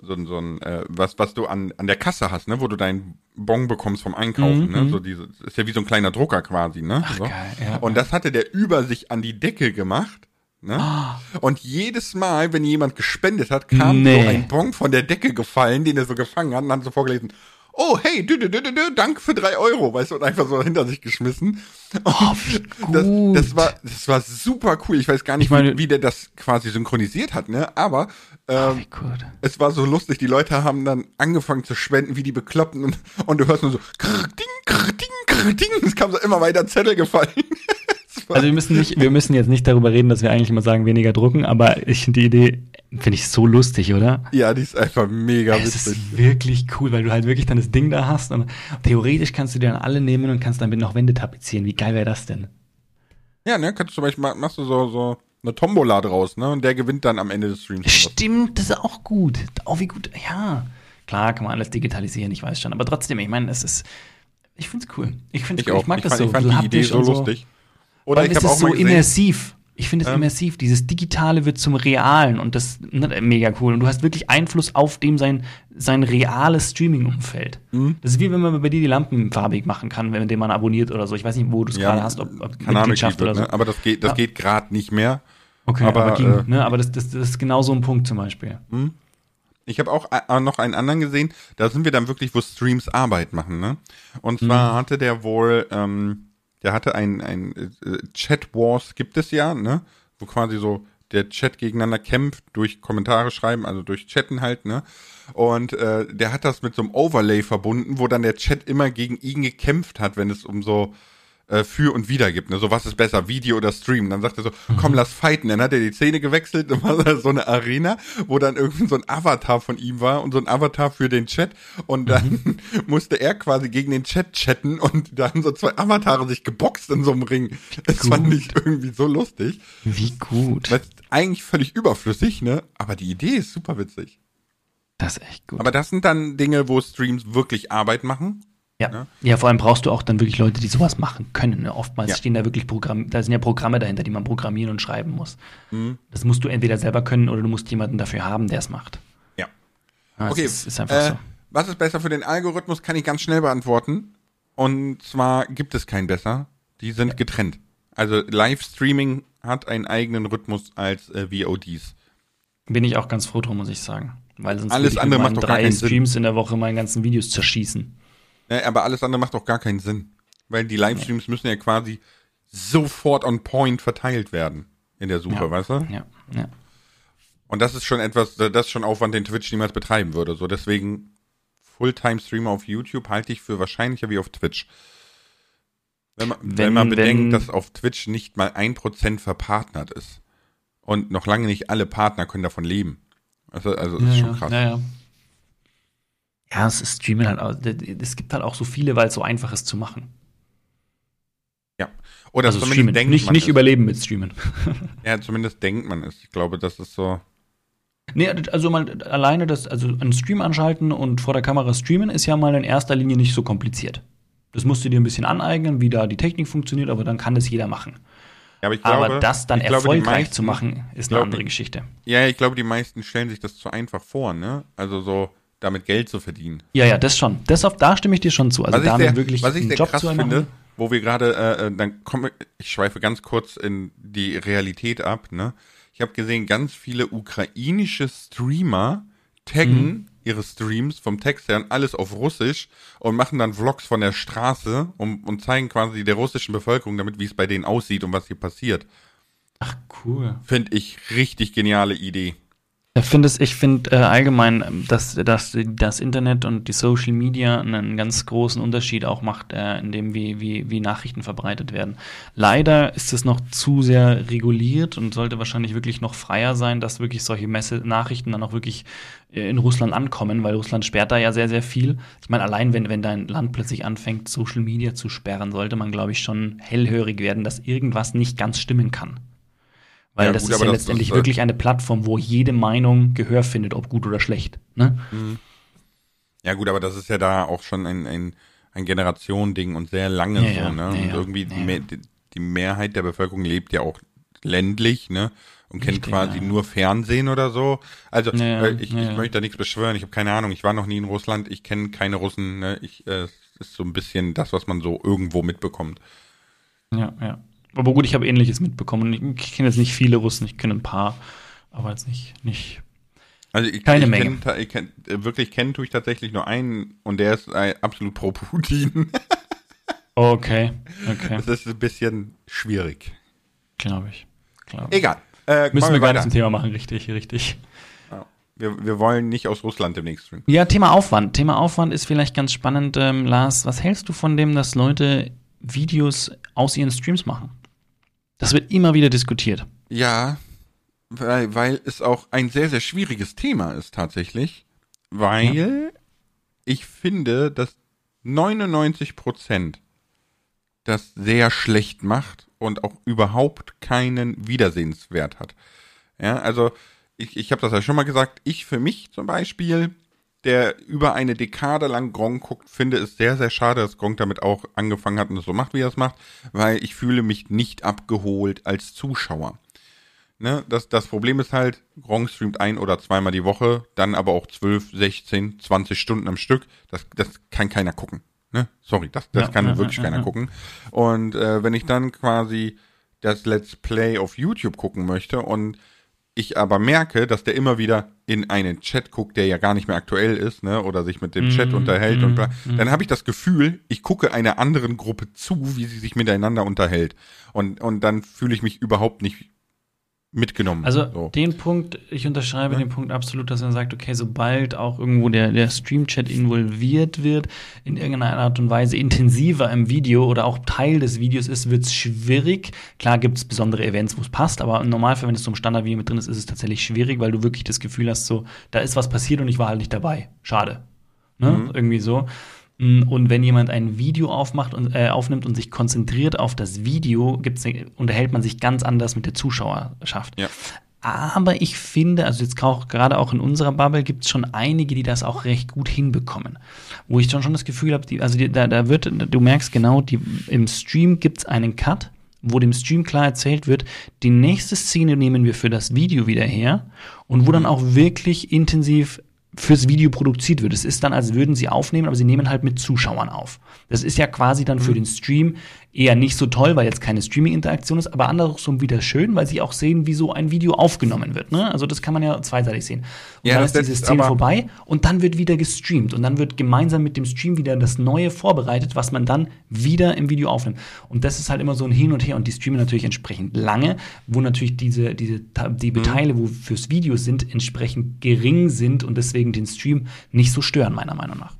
so, so ein, äh, was, was du an, an der Kasse hast, ne, wo du deinen Bon bekommst vom Einkaufen, mhm, ne, mhm. so diese, ist ja wie so ein kleiner Drucker quasi, ne, Ach, so. geil, ja, Und das hatte der über sich an die Decke gemacht. Ne? Oh. Und jedes Mal, wenn jemand gespendet hat, kam nee. so ein Bon von der Decke gefallen, den er so gefangen hat und hat so vorgelesen, oh, hey, dü, dü, dü, dü, danke für drei Euro, weißt du, und einfach so hinter sich geschmissen. Oh, das, das, war, das war super cool. Ich weiß gar nicht, meine, wie, wie, der das quasi synchronisiert hat, ne? Aber ähm, oh, es war so lustig. Die Leute haben dann angefangen zu spenden, wie die Bekloppten, und, und du hörst nur so, krr, ding, krr, ding, krr, ding. Es kam so immer weiter Zettel gefallen. Also wir müssen nicht, wir müssen jetzt nicht darüber reden, dass wir eigentlich immer sagen, weniger drucken, aber ich finde die Idee, finde ich so lustig, oder? Ja, die ist einfach mega witzig. Das ist wirklich cool, weil du halt wirklich dann das Ding da hast und theoretisch kannst du dir dann alle nehmen und kannst damit noch Wände tapezieren. Wie geil wäre das denn? Ja, ne, kannst du zum Beispiel, machst du so, so eine Tombola draus, ne, und der gewinnt dann am Ende des Streams. Stimmt, das ist auch gut. Auch wie gut, ja. Klar, kann man alles digitalisieren, ich weiß schon, aber trotzdem, ich meine, es ist, ich find's cool. Ich find's ich cool. Auch. Ich mag ich das fand, so. Ich fand die Idee so lustig. Oder ich habe auch so gesehen, immersiv. Ich finde es ähm, immersiv. Dieses Digitale wird zum Realen und das ne, mega cool. Und du hast wirklich Einfluss auf dem sein, sein reales Streaming-Umfeld. Mhm. Das ist wie wenn man bei dir die Lampen farbig machen kann, wenn man abonniert oder so. Ich weiß nicht, wo du es ja, gerade hast, ob, ob Mitgliedschaft oder so. Ne? Aber das geht, das ja. geht gerade nicht mehr. Okay, aber, aber, ging, äh, ne? aber das, das, das ist genau so ein Punkt zum Beispiel. Mhm. Ich habe auch äh, noch einen anderen gesehen, da sind wir dann wirklich, wo Streams Arbeit machen, ne? Und zwar mhm. hatte der wohl ähm, der hatte ein, ein äh, Chat Wars gibt es ja, ne? Wo quasi so der Chat gegeneinander kämpft durch Kommentare schreiben, also durch Chatten halt, ne? Und äh, der hat das mit so einem Overlay verbunden, wo dann der Chat immer gegen ihn gekämpft hat, wenn es um so äh, für und wider gibt. Ne? So, was ist besser, Video oder Stream? Dann sagt er so, mhm. komm, lass fighten. Dann hat er die Szene gewechselt und war so eine Arena, wo dann irgendwie so ein Avatar von ihm war und so ein Avatar für den Chat. Und dann mhm. musste er quasi gegen den Chat chatten und da haben so zwei Avatare sich geboxt in so einem Ring. Das gut. fand ich irgendwie so lustig. Wie gut. Das ist eigentlich völlig überflüssig, ne? Aber die Idee ist super witzig. Das ist echt gut. Aber das sind dann Dinge, wo Streams wirklich Arbeit machen ja. Ne? ja, vor allem brauchst du auch dann wirklich Leute, die sowas machen können. Ne? Oftmals ja. stehen da wirklich Programme, da sind ja Programme dahinter, die man programmieren und schreiben muss. Mhm. Das musst du entweder selber können oder du musst jemanden dafür haben, der es macht. Ja. ja okay. Ist, ist einfach äh, so. Was ist besser für den Algorithmus, kann ich ganz schnell beantworten. Und zwar gibt es kein besser. Die sind ja. getrennt. Also Livestreaming hat einen eigenen Rhythmus als äh, VODs. Bin ich auch ganz froh drum, muss ich sagen. Weil sonst alles andere macht doch drei Streams Sinn. in der Woche meine ganzen Videos zerschießen. Ja, aber alles andere macht doch gar keinen Sinn. Weil die Livestreams müssen ja quasi sofort on point verteilt werden in der Suche, Ja. weißt du? Ja, ja. Und das ist schon etwas, das ist schon Aufwand, den Twitch niemals betreiben würde. So deswegen Fulltime-Streamer auf YouTube halte ich für wahrscheinlicher wie auf Twitch. Wenn man, wenn, Wenn- man bedenkt, wenn- dass auf Twitch nicht mal ein Prozent verpartnert ist. Und noch lange nicht alle Partner können davon leben. Also, also das ist schon krass. Ja, ja. Ja, es ist Streamen halt. Es gibt halt auch so viele, weil es so einfach ist zu machen. Oder also zumindest streamen. denkt Nicht, man nicht überleben mit Streamen. Ja, zumindest denkt man es. Ich glaube, das ist so. Nee, also mal alleine das, also einen Stream anschalten und vor der Kamera streamen ist ja mal in erster Linie nicht so kompliziert. Das musst du dir ein bisschen aneignen, wie da die Technik funktioniert, aber dann kann das jeder machen. Ja, aber ich glaube, aber das dann glaube, erfolgreich meisten- zu machen, ist eine glaube- andere Geschichte. Ja, ich glaube, die meisten stellen sich das zu einfach vor, ne? Also so damit Geld zu verdienen. Ja, ja, das schon. Das auf, da stimme ich dir schon zu. Also was damit sehr, wirklich was ich einen sehr Job krass zu machen. finde, wo wir gerade, äh, äh, dann komme ich schweife ganz kurz in die Realität ab, ne? Ich habe gesehen, ganz viele ukrainische Streamer taggen Mhm. ihre Streams vom Text her alles auf Russisch und machen dann Vlogs von der Straße um, und zeigen quasi der russischen Bevölkerung damit, wie es bei denen aussieht und was hier passiert. Ach, cool. Finde ich richtig geniale Idee. Ich finde es, ich finde äh, allgemein, ähm, dass, dass das Internet und die Social Media einen ganz großen Unterschied auch macht, äh, in dem wie, wie, wie Nachrichten verbreitet werden. Leider ist es noch zu sehr reguliert und sollte wahrscheinlich wirklich noch freier sein, dass wirklich solche Messe Nachrichten dann auch wirklich äh, in Russland ankommen, weil Russland sperrt da ja sehr, sehr viel. Ich meine, allein wenn, wenn dein Land plötzlich anfängt, Social Media zu sperren, sollte man, glaube ich, schon hellhörig werden, dass irgendwas nicht ganz stimmen kann. Weil Ja, das gut, ist ja das- letztendlich das- wirklich eine Plattform, wo jede Meinung Gehör findet, ob gut oder schlecht. Ne? Ja gut, aber das ist ja da auch schon ein, ein, ein Generationending und sehr lange Ja, so, ne? ja, und irgendwie die, ja. Me- die, Mehrheit der Bevölkerung lebt ja auch ländlich, ne? Und kennt Richtig, quasi nur Fernsehen oder so. Also äh, ich, ich möchte da nichts beschwören, ich habe keine Ahnung, ich war noch nie in Russland, ich kenne keine Russen, ne? Ich, äh, es ist so ein bisschen das, was man so irgendwo mitbekommt. Ja, ja. Aber gut, ich habe Ähnliches mitbekommen. Ich, ich kenne jetzt nicht viele Russen, ich kenne ein paar, aber jetzt nicht, nicht. Also ich, Keine ich Menge. Kenn, ich kenn, äh, wirklich kennen tue ich tatsächlich nur einen und der ist absolut pro Putin. Okay, okay, Das ist ein bisschen schwierig. glaube ich. Glaub. Egal. Äh, Müssen wir gar nicht zum Thema machen, richtig, richtig. Wir, wir wollen nicht aus Russland demnächst streamen. Ja, Thema Aufwand. Thema Aufwand ist vielleicht ganz spannend. Ähm, Lars, was hältst du von dem, dass Leute Videos aus ihren Streams machen? Das wird immer wieder diskutiert. Ja, weil, weil es auch ein sehr, sehr schwieriges Thema ist tatsächlich. Weil ich finde, dass 99 Prozent das sehr schlecht macht und auch überhaupt keinen Wiedersehenswert hat. Ja, also ich, ich habe das ja schon mal gesagt, ich für mich zum Beispiel, der über eine Dekade lang Gronk guckt, finde es sehr, sehr schade, dass Gronk damit auch angefangen hat und es so macht, wie er es macht, weil ich fühle mich nicht abgeholt als Zuschauer. Ne, das, das Problem ist halt, Gronk streamt ein oder zweimal die Woche, dann aber auch 12, 16, 20 Stunden am Stück. Das, das kann keiner gucken. Ne? Sorry, das, das Ja, kann ja, wirklich ja, keiner gucken. Und äh, wenn ich dann quasi das Let's Play auf YouTube gucken möchte und ich aber merke, dass der immer wieder in einen Chat guckt, der ja gar nicht mehr aktuell ist, ne, oder sich mit dem Chat Mhm, unterhält und bla, mhm, dann habe ich das Gefühl, ich gucke einer anderen Gruppe zu, wie sie sich miteinander unterhält. Und, und dann fühle ich mich überhaupt nicht mitgenommen. Also so. den Punkt, ich unterschreibe Ja. den Punkt absolut, dass man sagt, okay, sobald auch irgendwo der, der Stream-Chat involviert wird, in irgendeiner Art und Weise intensiver im Video oder auch Teil des Videos ist, wird es schwierig. Klar gibt es besondere Events, wo es passt, aber im Normalfall, wenn es so im Standardvideo mit drin ist, ist es tatsächlich schwierig, weil du wirklich das Gefühl hast, so, da ist was passiert und ich war halt nicht dabei. Schade. Ne? Mhm. Irgendwie so. Und wenn jemand ein Video aufmacht und äh, aufnimmt und sich konzentriert auf das Video, gibt's, unterhält man sich ganz anders mit der Zuschauerschaft. Ja. Aber ich finde, also jetzt auch, gerade auch in unserer Bubble gibt es schon einige, die das auch recht gut hinbekommen. Wo ich dann schon das Gefühl habe, also die, da, da wird, du merkst genau, die, im Stream gibt es einen Cut, wo dem Stream klar erzählt wird, die nächste Szene nehmen wir für das Video wieder her und wo dann auch wirklich intensiv fürs Video produziert wird. Es ist dann, als würden sie aufnehmen, aber sie nehmen halt mit Zuschauern auf. Das ist ja quasi dann für mhm. den Stream eher nicht so toll, weil jetzt keine Streaming-Interaktion ist, aber andersrum wieder schön, weil sie auch sehen, wie so ein Video aufgenommen wird. Ne? Also das kann man ja zweiseitig sehen. Und ja, dann ist diese Szene vorbei und dann wird wieder gestreamt und dann wird gemeinsam mit dem Stream wieder das Neue vorbereitet, was man dann wieder im Video aufnimmt. Und das ist halt immer so ein Hin und Her und die streamen natürlich entsprechend lange, wo natürlich diese, diese die mhm. Beteile, wo fürs Video sind, entsprechend gering sind und deswegen den Stream nicht so stören, meiner Meinung nach.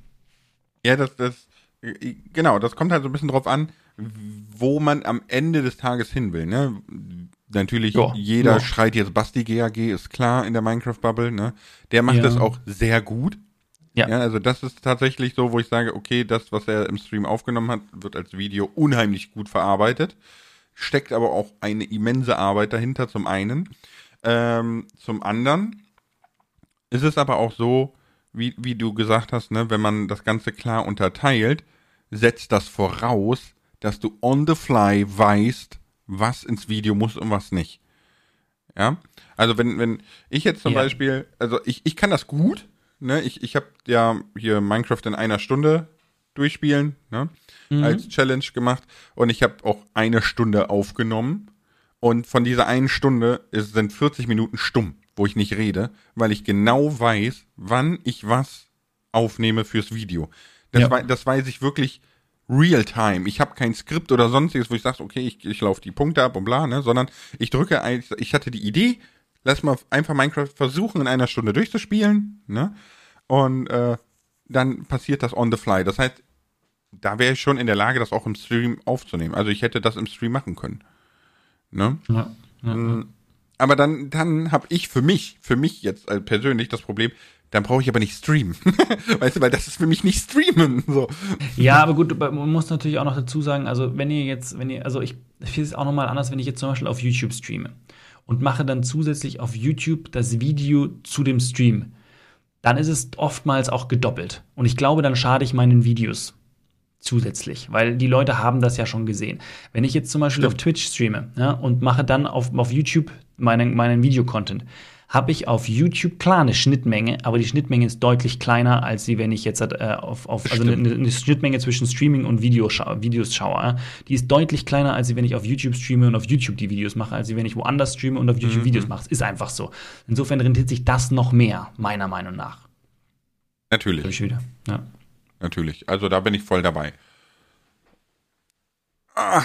Ja, das, das, genau, das kommt halt so ein bisschen drauf an, wo man am Ende des Tages hin will. Ne? Natürlich, jo, jeder jo. schreit jetzt Basti GAG, ist klar in der Minecraft-Bubble. Ne? Der macht ja. das auch sehr gut. Ja. ja. Also das ist tatsächlich so, wo ich sage, okay, das, was er im Stream aufgenommen hat, wird als Video unheimlich gut verarbeitet. Steckt aber auch eine immense Arbeit dahinter, zum einen. Ähm, zum anderen ist es aber auch so, wie, wie du gesagt hast, ne, wenn man das Ganze klar unterteilt, setzt das voraus, dass du on the fly weißt, was ins Video muss und was nicht. Ja, also wenn, wenn ich jetzt zum ja. Beispiel, also ich, ich kann das gut, ne, ich, ich habe ja hier Minecraft in einer Stunde durchspielen, ne, mhm. als Challenge gemacht und ich habe auch eine Stunde aufgenommen und von dieser einen Stunde ist, sind 40 Minuten stumm, wo ich nicht rede, weil ich genau weiß, wann ich was aufnehme fürs Video. Das, ja. wei das weiß ich wirklich real time. Ich habe kein Skript oder sonstiges, wo ich sage, okay, ich, ich laufe die Punkte ab und bla, ne, sondern ich drücke, ich hatte die Idee, lass mal einfach Minecraft versuchen, in einer Stunde durchzuspielen, ne, und äh, dann passiert das on the fly. Das heißt, da wäre ich schon in der Lage, das auch im Stream aufzunehmen. Also ich hätte das im Stream machen können. Ne? Ja, ja, ja. Aber dann, dann habe ich für mich, für mich jetzt äh, persönlich das Problem, dann brauche ich aber nicht streamen. weißt du, weil das ist für mich nicht streamen. So. Ja, aber gut, man muss natürlich auch noch dazu sagen, also wenn ihr jetzt, wenn ihr, also ich, ich finde es auch nochmal anders, wenn ich jetzt zum Beispiel auf YouTube streame und mache dann zusätzlich auf YouTube das Video zu dem Stream, dann ist es oftmals auch gedoppelt. Und ich glaube, dann schade ich meinen Videos zusätzlich, weil die Leute haben das ja schon gesehen. Wenn ich jetzt zum Beispiel Stimmt. auf Twitch streame ja, und mache dann auf, auf YouTube meinen, meinen Videocontent, habe ich auf YouTube klar eine Schnittmenge, aber die Schnittmenge ist deutlich kleiner, als sie, wenn ich jetzt äh, auf, auf also eine, eine, Schnittmenge zwischen Streaming und Videoschau Videos schaue. Die ist deutlich kleiner, als sie, wenn ich auf YouTube streame und auf YouTube die Videos mache, als sie, wenn ich woanders streame und auf YouTube mhm. Videos mache. Es ist einfach so. Insofern rentiert sich das noch mehr, meiner Meinung nach. Natürlich. Wieder. Ja. Natürlich. Also da bin ich voll dabei. Ah.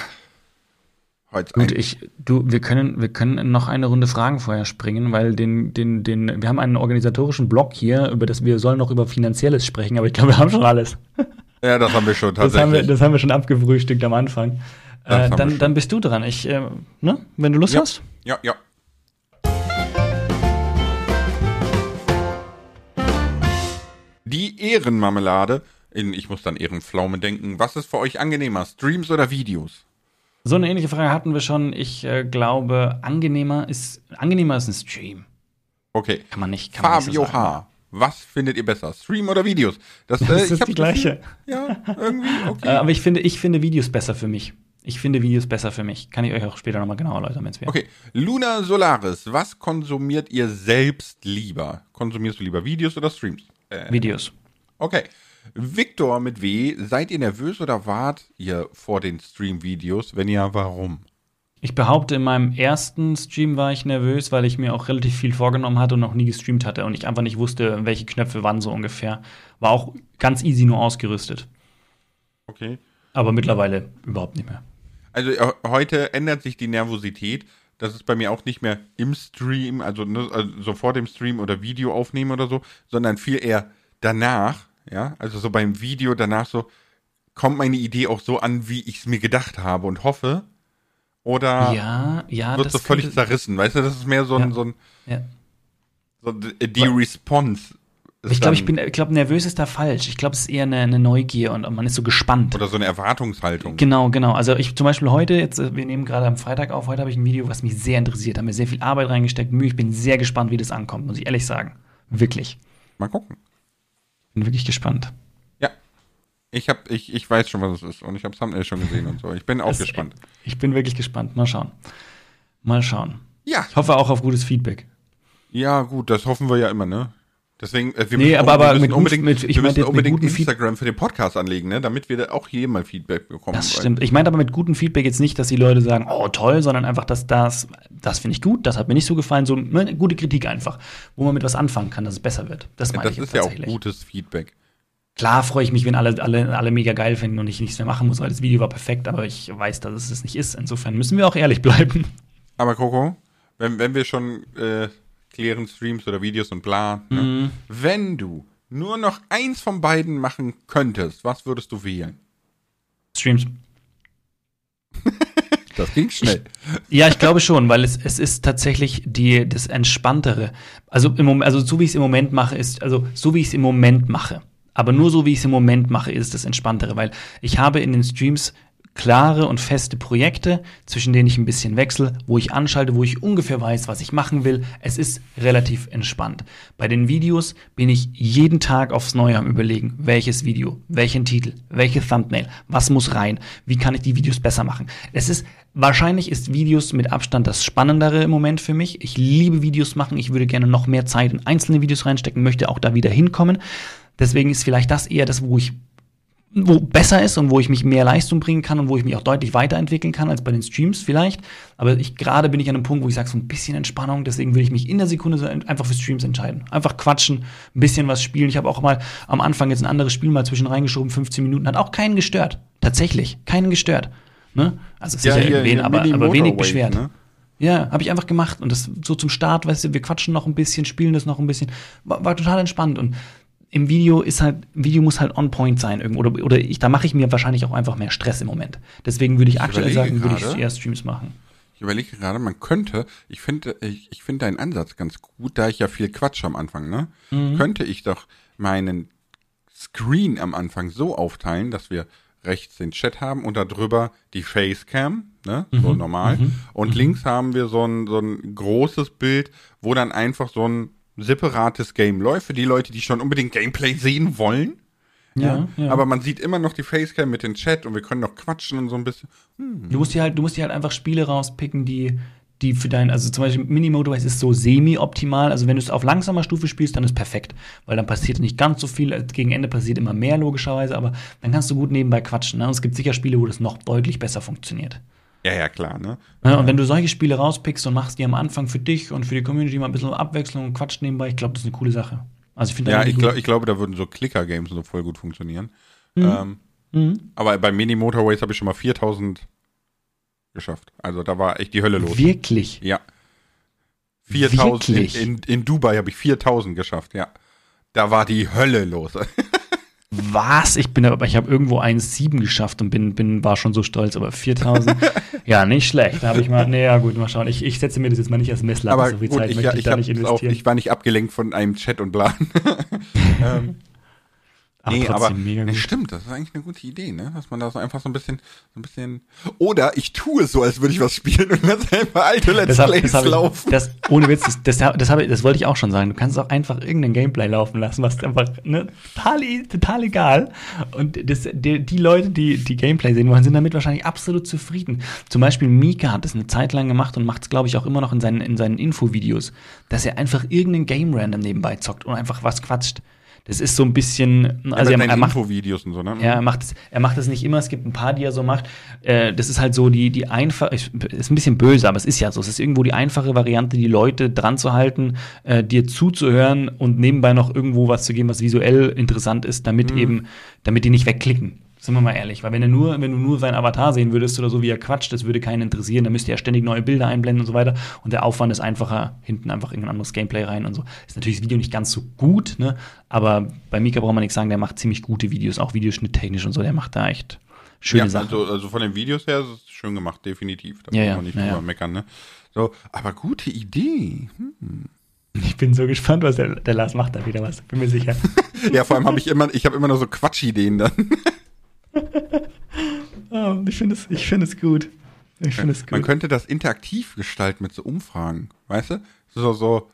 Heute Gut, ich, du, wir können, wir können noch eine Runde Fragen vorher springen, weil den, den, den, wir haben einen organisatorischen Blog hier, über das wir sollen noch über Finanzielles sprechen, aber ich glaube, wir haben schon alles. Ja, das haben wir schon tatsächlich. Das haben wir, das haben wir schon abgefrühstückt am Anfang. Äh, dann, dann bist du dran. Ich, äh, ne? Wenn du Lust ja. hast. Ja, ja. Die Ehrenmarmelade, in, ich muss dann Ehrenpflaume denken. Was ist für euch angenehmer, Streams oder Videos? So eine ähnliche Frage hatten wir schon. Ich äh, glaube, angenehmer ist, angenehmer ist ein Stream. Okay. Kann man nicht. Kann Fabio man nicht so H. Was findet ihr besser? Stream oder Videos? Das, äh, das ist die gleiche. ja, irgendwie, okay. Äh, aber ich finde, ich finde Videos besser für mich. Ich finde Videos besser für mich. Kann ich euch auch später nochmal genauer erläutern, wenn es wäre. Okay. Luna Solaris, was konsumiert ihr selbst lieber? Konsumierst du lieber Videos oder Streams? Äh, Videos. Okay. Victor mit W, seid ihr nervös oder wart ihr vor den Stream-Videos? Wenn ja, warum? Ich behaupte, in meinem ersten Stream war ich nervös, weil ich mir auch relativ viel vorgenommen hatte und noch nie gestreamt hatte und ich einfach nicht wusste, welche Knöpfe wann so ungefähr. War auch ganz easy nur ausgerüstet. Okay. Aber mittlerweile überhaupt nicht mehr. Also äh, heute ändert sich die Nervosität. Das ist bei mir auch nicht mehr im Stream, also, ne, also so vor dem Stream oder Video aufnehmen oder so, sondern viel eher danach, ja, also so beim Video danach so, kommt meine Idee auch so an, wie ich es mir gedacht habe und hoffe? Oder ja, ja, wird so völlig könnte, zerrissen? Weißt du, das ist mehr so ein, ja, so ein, ja. so die Response. Ich glaube, ich bin, ich glaube, nervös ist da falsch. Ich glaube, es ist eher eine, eine, Neugier und man ist so gespannt. Oder so eine Erwartungshaltung. Genau, genau. Also ich zum Beispiel heute, jetzt, wir nehmen gerade am Freitag auf, heute habe ich ein Video, was mich sehr interessiert, haben mir sehr viel Arbeit reingesteckt, Mühe. Ich bin sehr gespannt, wie das ankommt, muss ich ehrlich sagen. Wirklich. Mal gucken. Bin wirklich gespannt. Ja. Ich, hab, ich, ich weiß schon, was es ist. Und ich habe Thumbnail schon gesehen und so. Ich bin auch das, gespannt. Ich bin wirklich gespannt. Mal schauen. Mal schauen. Ja. Ich hoffe auch auf gutes Feedback. Ja, gut, das hoffen wir ja immer, ne? Deswegen, äh, wir nee, müssen, aber, aber wir müssen unbedingt, mit, ich wir müssen unbedingt Instagram für den Podcast anlegen, ne? damit wir auch hier mal Feedback bekommen. Das stimmt. Ich meine aber mit gutem Feedback jetzt nicht, dass die Leute sagen, oh toll, sondern einfach, dass das, das finde ich gut, das hat mir nicht so gefallen, so eine gute Kritik einfach, wo man mit was anfangen kann, dass es besser wird. Das meine ja, das ich ist ja auch gutes Feedback. Klar freue ich mich, wenn alle, alle, alle mega geil finden und ich nichts mehr machen muss, weil das Video war perfekt, aber ich weiß, dass es das nicht ist. Insofern müssen wir auch ehrlich bleiben. Aber Coco, wenn, wenn wir schon äh, klären Streams oder Videos und bla, ne? mhm. wenn du nur noch eins von beiden machen könntest, was würdest du wählen? Streams. das ging schnell. Ich, ja, ich glaube schon, weil es, es ist tatsächlich die, das Entspanntere. Also, im Moment, also so wie ich es im Moment mache, ist, also so wie ich es im Moment mache, aber nur so wie ich es im Moment mache, ist das Entspanntere, weil ich habe in den Streams klare und feste Projekte, zwischen denen ich ein bisschen wechsle, wo ich anschalte, wo ich ungefähr weiß, was ich machen will. Es ist relativ entspannt. Bei den Videos bin ich jeden Tag aufs Neue am überlegen, welches Video, welchen Titel, welche Thumbnail, was muss rein, wie kann ich die Videos besser machen. Es ist Wahrscheinlich ist Videos mit Abstand das Spannendere im Moment für mich. Ich liebe Videos machen. Ich würde gerne noch mehr Zeit in einzelne Videos reinstecken, möchte auch da wieder hinkommen. Deswegen ist vielleicht das eher das, wo ich wo besser ist und wo ich mich mehr Leistung bringen kann und wo ich mich auch deutlich weiterentwickeln kann als bei den Streams vielleicht. Aber ich gerade bin ich an einem Punkt, wo ich sage, so ein bisschen Entspannung, deswegen will ich mich in der Sekunde einfach für Streams entscheiden. Einfach quatschen, ein bisschen was spielen. Ich habe auch mal am Anfang jetzt ein anderes Spiel mal zwischen reingeschoben, 15 Minuten, hat auch keinen gestört. Tatsächlich, keinen gestört. Ne? Also sicher ja, wen, aber, aber wenig beschwert. Ne? Ja, habe ich einfach gemacht und das so zum Start, weißt du, wir quatschen noch ein bisschen, spielen das noch ein bisschen, war, war total entspannt und im Video ist halt, Video muss halt on point sein irgendwo. Oder, oder ich, da mache ich mir wahrscheinlich auch einfach mehr Stress im Moment. Deswegen würde ich, ich aktuell sagen, würde ich eher Streams machen. Ich überlege gerade, man könnte, ich finde, ich, ich finde deinen Ansatz ganz gut, da ich ja viel Quatsch am Anfang, ne? Mhm. Könnte ich doch meinen Screen am Anfang so aufteilen, dass wir rechts den Chat haben und darüber die Facecam, ne? Mhm. So normal. Mhm. Und mhm. links haben wir so ein, so ein großes Bild, wo dann einfach so ein separates Game läuft, für die Leute, die schon unbedingt Gameplay sehen wollen. Ja, ja, Aber man sieht immer noch die Facecam mit dem Chat und wir können noch quatschen und so ein bisschen. Hm. Du musst dir halt, du musst dir halt einfach Spiele rauspicken, die, die für dein, also zum Beispiel Minimoto ist so semi-optimal. Also wenn du es auf langsamer Stufe spielst, dann ist perfekt, weil dann passiert nicht ganz so viel. Gegen Ende passiert immer mehr logischerweise, aber dann kannst du gut nebenbei quatschen. Ne? Und es gibt sicher Spiele, wo das noch deutlich besser funktioniert. Ja, ja, klar, ne? Ja, und wenn du solche Spiele rauspickst und machst die am Anfang für dich und für die Community mal ein bisschen Abwechslung und Quatsch nebenbei, ich glaube, das ist eine coole Sache. Also ich finde Ja, ich, glaub, ich glaube, da würden so Clicker-Games so voll gut funktionieren. Mhm. Ähm, mhm. Aber bei Mini Motorways habe ich schon mal 4000 geschafft. Also da war echt die Hölle los. Wirklich? Ja. 4000 Wirklich? In, in, in Dubai habe ich 4000 geschafft, ja. Da war die Hölle los. Was? Ich bin aber, ich habe irgendwo 1,7 geschafft und bin, bin, war schon so stolz, aber 4000, ja, nicht schlecht. Da habe ich mal, nee, ja, gut, mal schauen. Ich, ich setze mir das jetzt mal nicht als Messlatte, aber so viel gut, Zeit ich, möchte ich, ich da nicht investieren. Auch, ich war nicht abgelenkt von einem Chat und Plan. ähm, nee, aber gut. stimmt, das ist eigentlich eine gute Idee, ne? Dass man da so einfach so ein bisschen, so ein bisschen. Oder ich tue es so, als würde ich was spielen und lasse einfach alte Let's das Plays laufen. Ich, das, ohne Witz, das, das, das, hab, das wollte ich auch schon sagen. Du kannst auch einfach irgendein Gameplay laufen lassen, was einfach ne, total, total egal. Und das, die, die Leute, die die Gameplay sehen wollen, sind damit wahrscheinlich absolut zufrieden. Zum Beispiel Mika hat das eine Zeit lang gemacht und macht es, glaube ich, auch immer noch in seinen, in seinen Infovideos, dass er einfach irgendein Game random nebenbei zockt und einfach was quatscht. Das ist so ein bisschen, also er, er macht Infovideos und so, ne? Ja, er macht es, er macht es nicht immer. Es gibt ein paar, die er so macht. Äh, das ist halt so die die einfach, ist ein bisschen böse, aber es ist ja so. Es ist irgendwo die einfache Variante, die Leute dran zu halten, äh, dir zuzuhören und nebenbei noch irgendwo was zu geben, was visuell interessant ist, damit mhm. eben, damit die nicht wegklicken. Sind wir mal ehrlich, weil wenn du nur, wenn du nur seinen Avatar sehen würdest oder so, wie er quatscht, das würde keinen interessieren. Da müsste er ständig neue Bilder einblenden und so weiter. Und der Aufwand ist einfacher, hinten einfach irgendein anderes Gameplay rein und so. Ist natürlich das Video nicht ganz so gut, ne? Aber bei Mika braucht man nichts sagen, der macht ziemlich gute Videos, auch videoschnitttechnisch und so, der macht da echt schöne ja, Sachen. Also, also von den Videos her ist es schön gemacht, definitiv. Da ja, kann man nicht ja, drüber meckern, ne? So, aber gute Idee. Hm. Ich bin so gespannt, was der, der Lars macht da wieder was. Bin mir sicher. ja, vor allem habe ich immer, ich habe immer nur so Quatschideen dann. Oh, ich finde es, find es gut. Ich finde es gut. Man könnte das interaktiv gestalten mit so Umfragen, weißt du? So, so,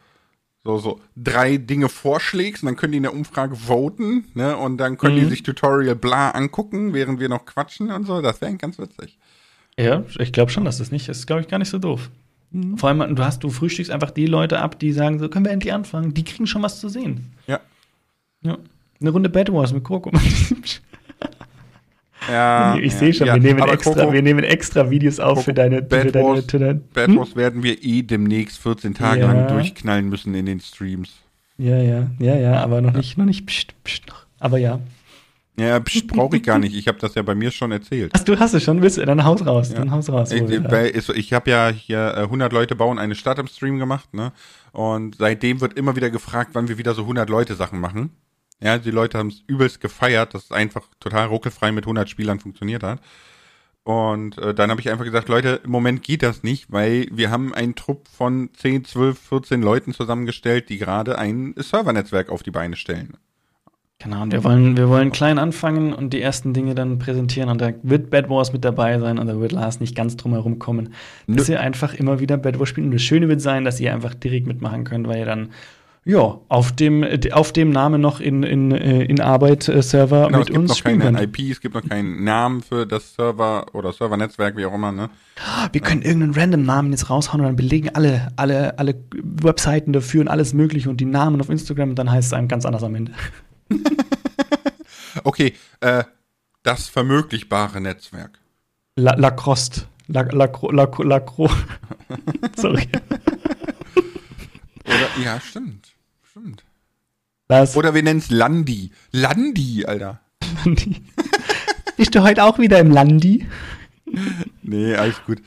so, so drei Dinge vorschlägst und dann können die in der Umfrage voten, ne? Und dann können mhm. die sich Tutorial bla angucken, während wir noch quatschen und so. Das wäre ganz witzig. Ja, ich glaube schon, dass das nicht ist, glaube ich, gar nicht so doof. Mhm. Vor allem, du hast, du frühstückst einfach die Leute ab, die sagen, so können wir endlich anfangen. Die kriegen schon was zu sehen. Ja. Ja. Eine Runde Bad Wars mit Coco. Ja, ich ja, sehe schon, ja, wir, nehmen extra, Coco, wir nehmen extra Videos auf Coco, für deine, Bad für deine, Wars, für deine Bad hm? Wars werden wir eh demnächst 14 Tage ja. lang durchknallen müssen in den Streams. Ja, ja, ja, ja, aber noch nicht, noch nicht, pst, pst, noch. aber ja. Ja, brauche ich gar nicht. Ich habe das ja bei mir schon erzählt. Ach, du hast es schon. Willst du dann Haus raus? Ja. Dann Haus raus. Ich, ich, ich habe ja hier 100 äh, Leute bauen eine Stadt im Stream gemacht, ne? Und seitdem wird immer wieder gefragt, wann wir wieder so 100 Leute Sachen machen. Ja, die Leute haben es übelst gefeiert, dass es einfach total ruckelfrei mit 100 Spielern funktioniert hat. Und äh, dann habe ich einfach gesagt, Leute, im Moment geht das nicht, weil wir haben einen Trupp von 10, 12, 14 Leuten zusammengestellt, die gerade ein Servernetzwerk auf die Beine stellen. Genau, und wir wollen, wir wollen klein anfangen und die ersten Dinge dann präsentieren. Und da wird Bad Wars mit dabei sein und da wird Lars nicht ganz drum herum kommen. Dass Nö. ihr einfach immer wieder Bad Wars spielt. Und das Schöne wird sein, dass ihr einfach direkt mitmachen könnt, weil ihr dann ja, auf dem, auf dem Namen noch in, in, äh, in Arbeit äh, Server genau, mit uns Es gibt noch keine IP, es gibt noch keinen Namen für das Server oder Servernetzwerk, wie auch immer, ne? Wir können irgendeinen random Namen jetzt raushauen und dann belegen alle, alle, alle Webseiten dafür und alles mögliche und die Namen auf Instagram und dann heißt es einem ganz anders am Ende. okay, äh, das vermöglichbare Netzwerk. La Lacroste. La, la, la, la, la, Sorry. Oder, ja, stimmt. Stimmt. Was? Oder wir nennen es Landi. Landi, Alter. Landi. Bist du heute auch wieder im Landi? Nee, alles gut.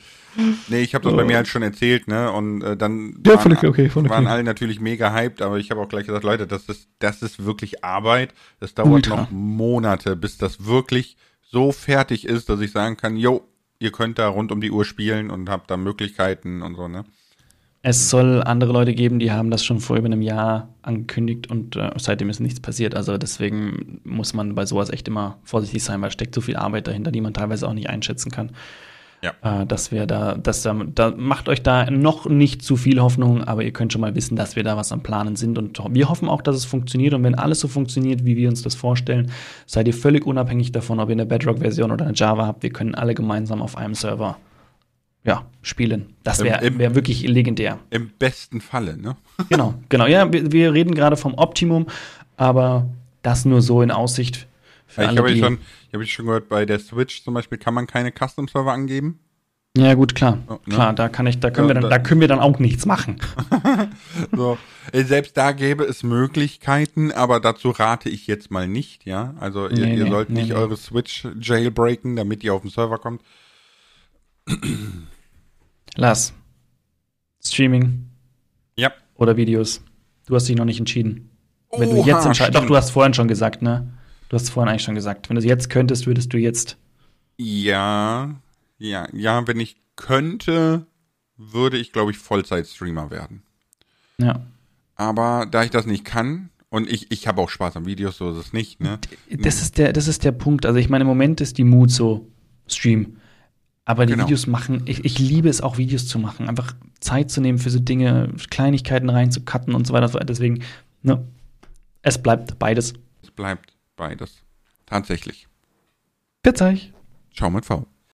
Nee, ich habe das oh. bei mir halt schon erzählt, ne? Und äh, dann ja, waren, okay, waren alle natürlich mega hyped, aber ich habe auch gleich gesagt, Leute, das ist, das ist wirklich Arbeit. Das dauert Ultra. noch Monate, bis das wirklich so fertig ist, dass ich sagen kann, yo, ihr könnt da rund um die Uhr spielen und habt da Möglichkeiten und so, ne? Es soll andere Leute geben, die haben das schon vor über einem Jahr angekündigt und äh, seitdem ist nichts passiert. Also deswegen muss man bei sowas echt immer vorsichtig sein, weil steckt so viel Arbeit dahinter, die man teilweise auch nicht einschätzen kann. Ja. Äh, dass wir da, dass da, da macht euch da noch nicht zu viel Hoffnung, aber ihr könnt schon mal wissen, dass wir da was am Planen sind und wir hoffen auch, dass es funktioniert und wenn alles so funktioniert, wie wir uns das vorstellen, seid ihr völlig unabhängig davon, ob ihr eine Bedrock-Version oder eine Java habt. Wir können alle gemeinsam auf einem Server ja, spielen. Das wäre wär wirklich legendär. Im besten Falle, ne? genau, genau. Ja, wir, wir reden gerade vom Optimum, aber das nur so in Aussicht. Für ja, ich habe schon, hab schon gehört, bei der Switch zum Beispiel kann man keine Custom-Server angeben. Ja, gut, klar. Oh, ne? Klar, da kann ich, da können ja, wir dann, da können wir dann auch nichts machen. so. Äh, selbst da gäbe es Möglichkeiten, aber dazu rate ich jetzt mal nicht, ja. Also ihr, nee, ihr sollt nee, nicht nee. eure Switch jailbreaken, damit ihr auf den Server kommt. Lars, Streaming. Ja. Oder Videos. Du hast dich noch nicht entschieden. Wenn Oha, du jetzt entscheidest. Doch, du hast vorhin schon gesagt, ne? Du hast vorhin eigentlich schon gesagt. Wenn du es jetzt könntest, würdest du jetzt. Ja, ja, ja, wenn ich könnte, würde ich, glaube ich, Vollzeit-Streamer werden. Ja. Aber da ich das nicht kann, und ich, ich habe auch Spaß an Videos, so ist es nicht, ne? Das ist der, das ist der Punkt. Also ich meine, im Moment ist die Mut so, Stream. Aber die genau. Videos machen, ich, ich liebe es auch, Videos zu machen. Einfach Zeit zu nehmen für so Dinge, Kleinigkeiten reinzucutten und so weiter. Deswegen, ne, es bleibt beides. Es bleibt beides. Tatsächlich. Bitte. Schau mit V.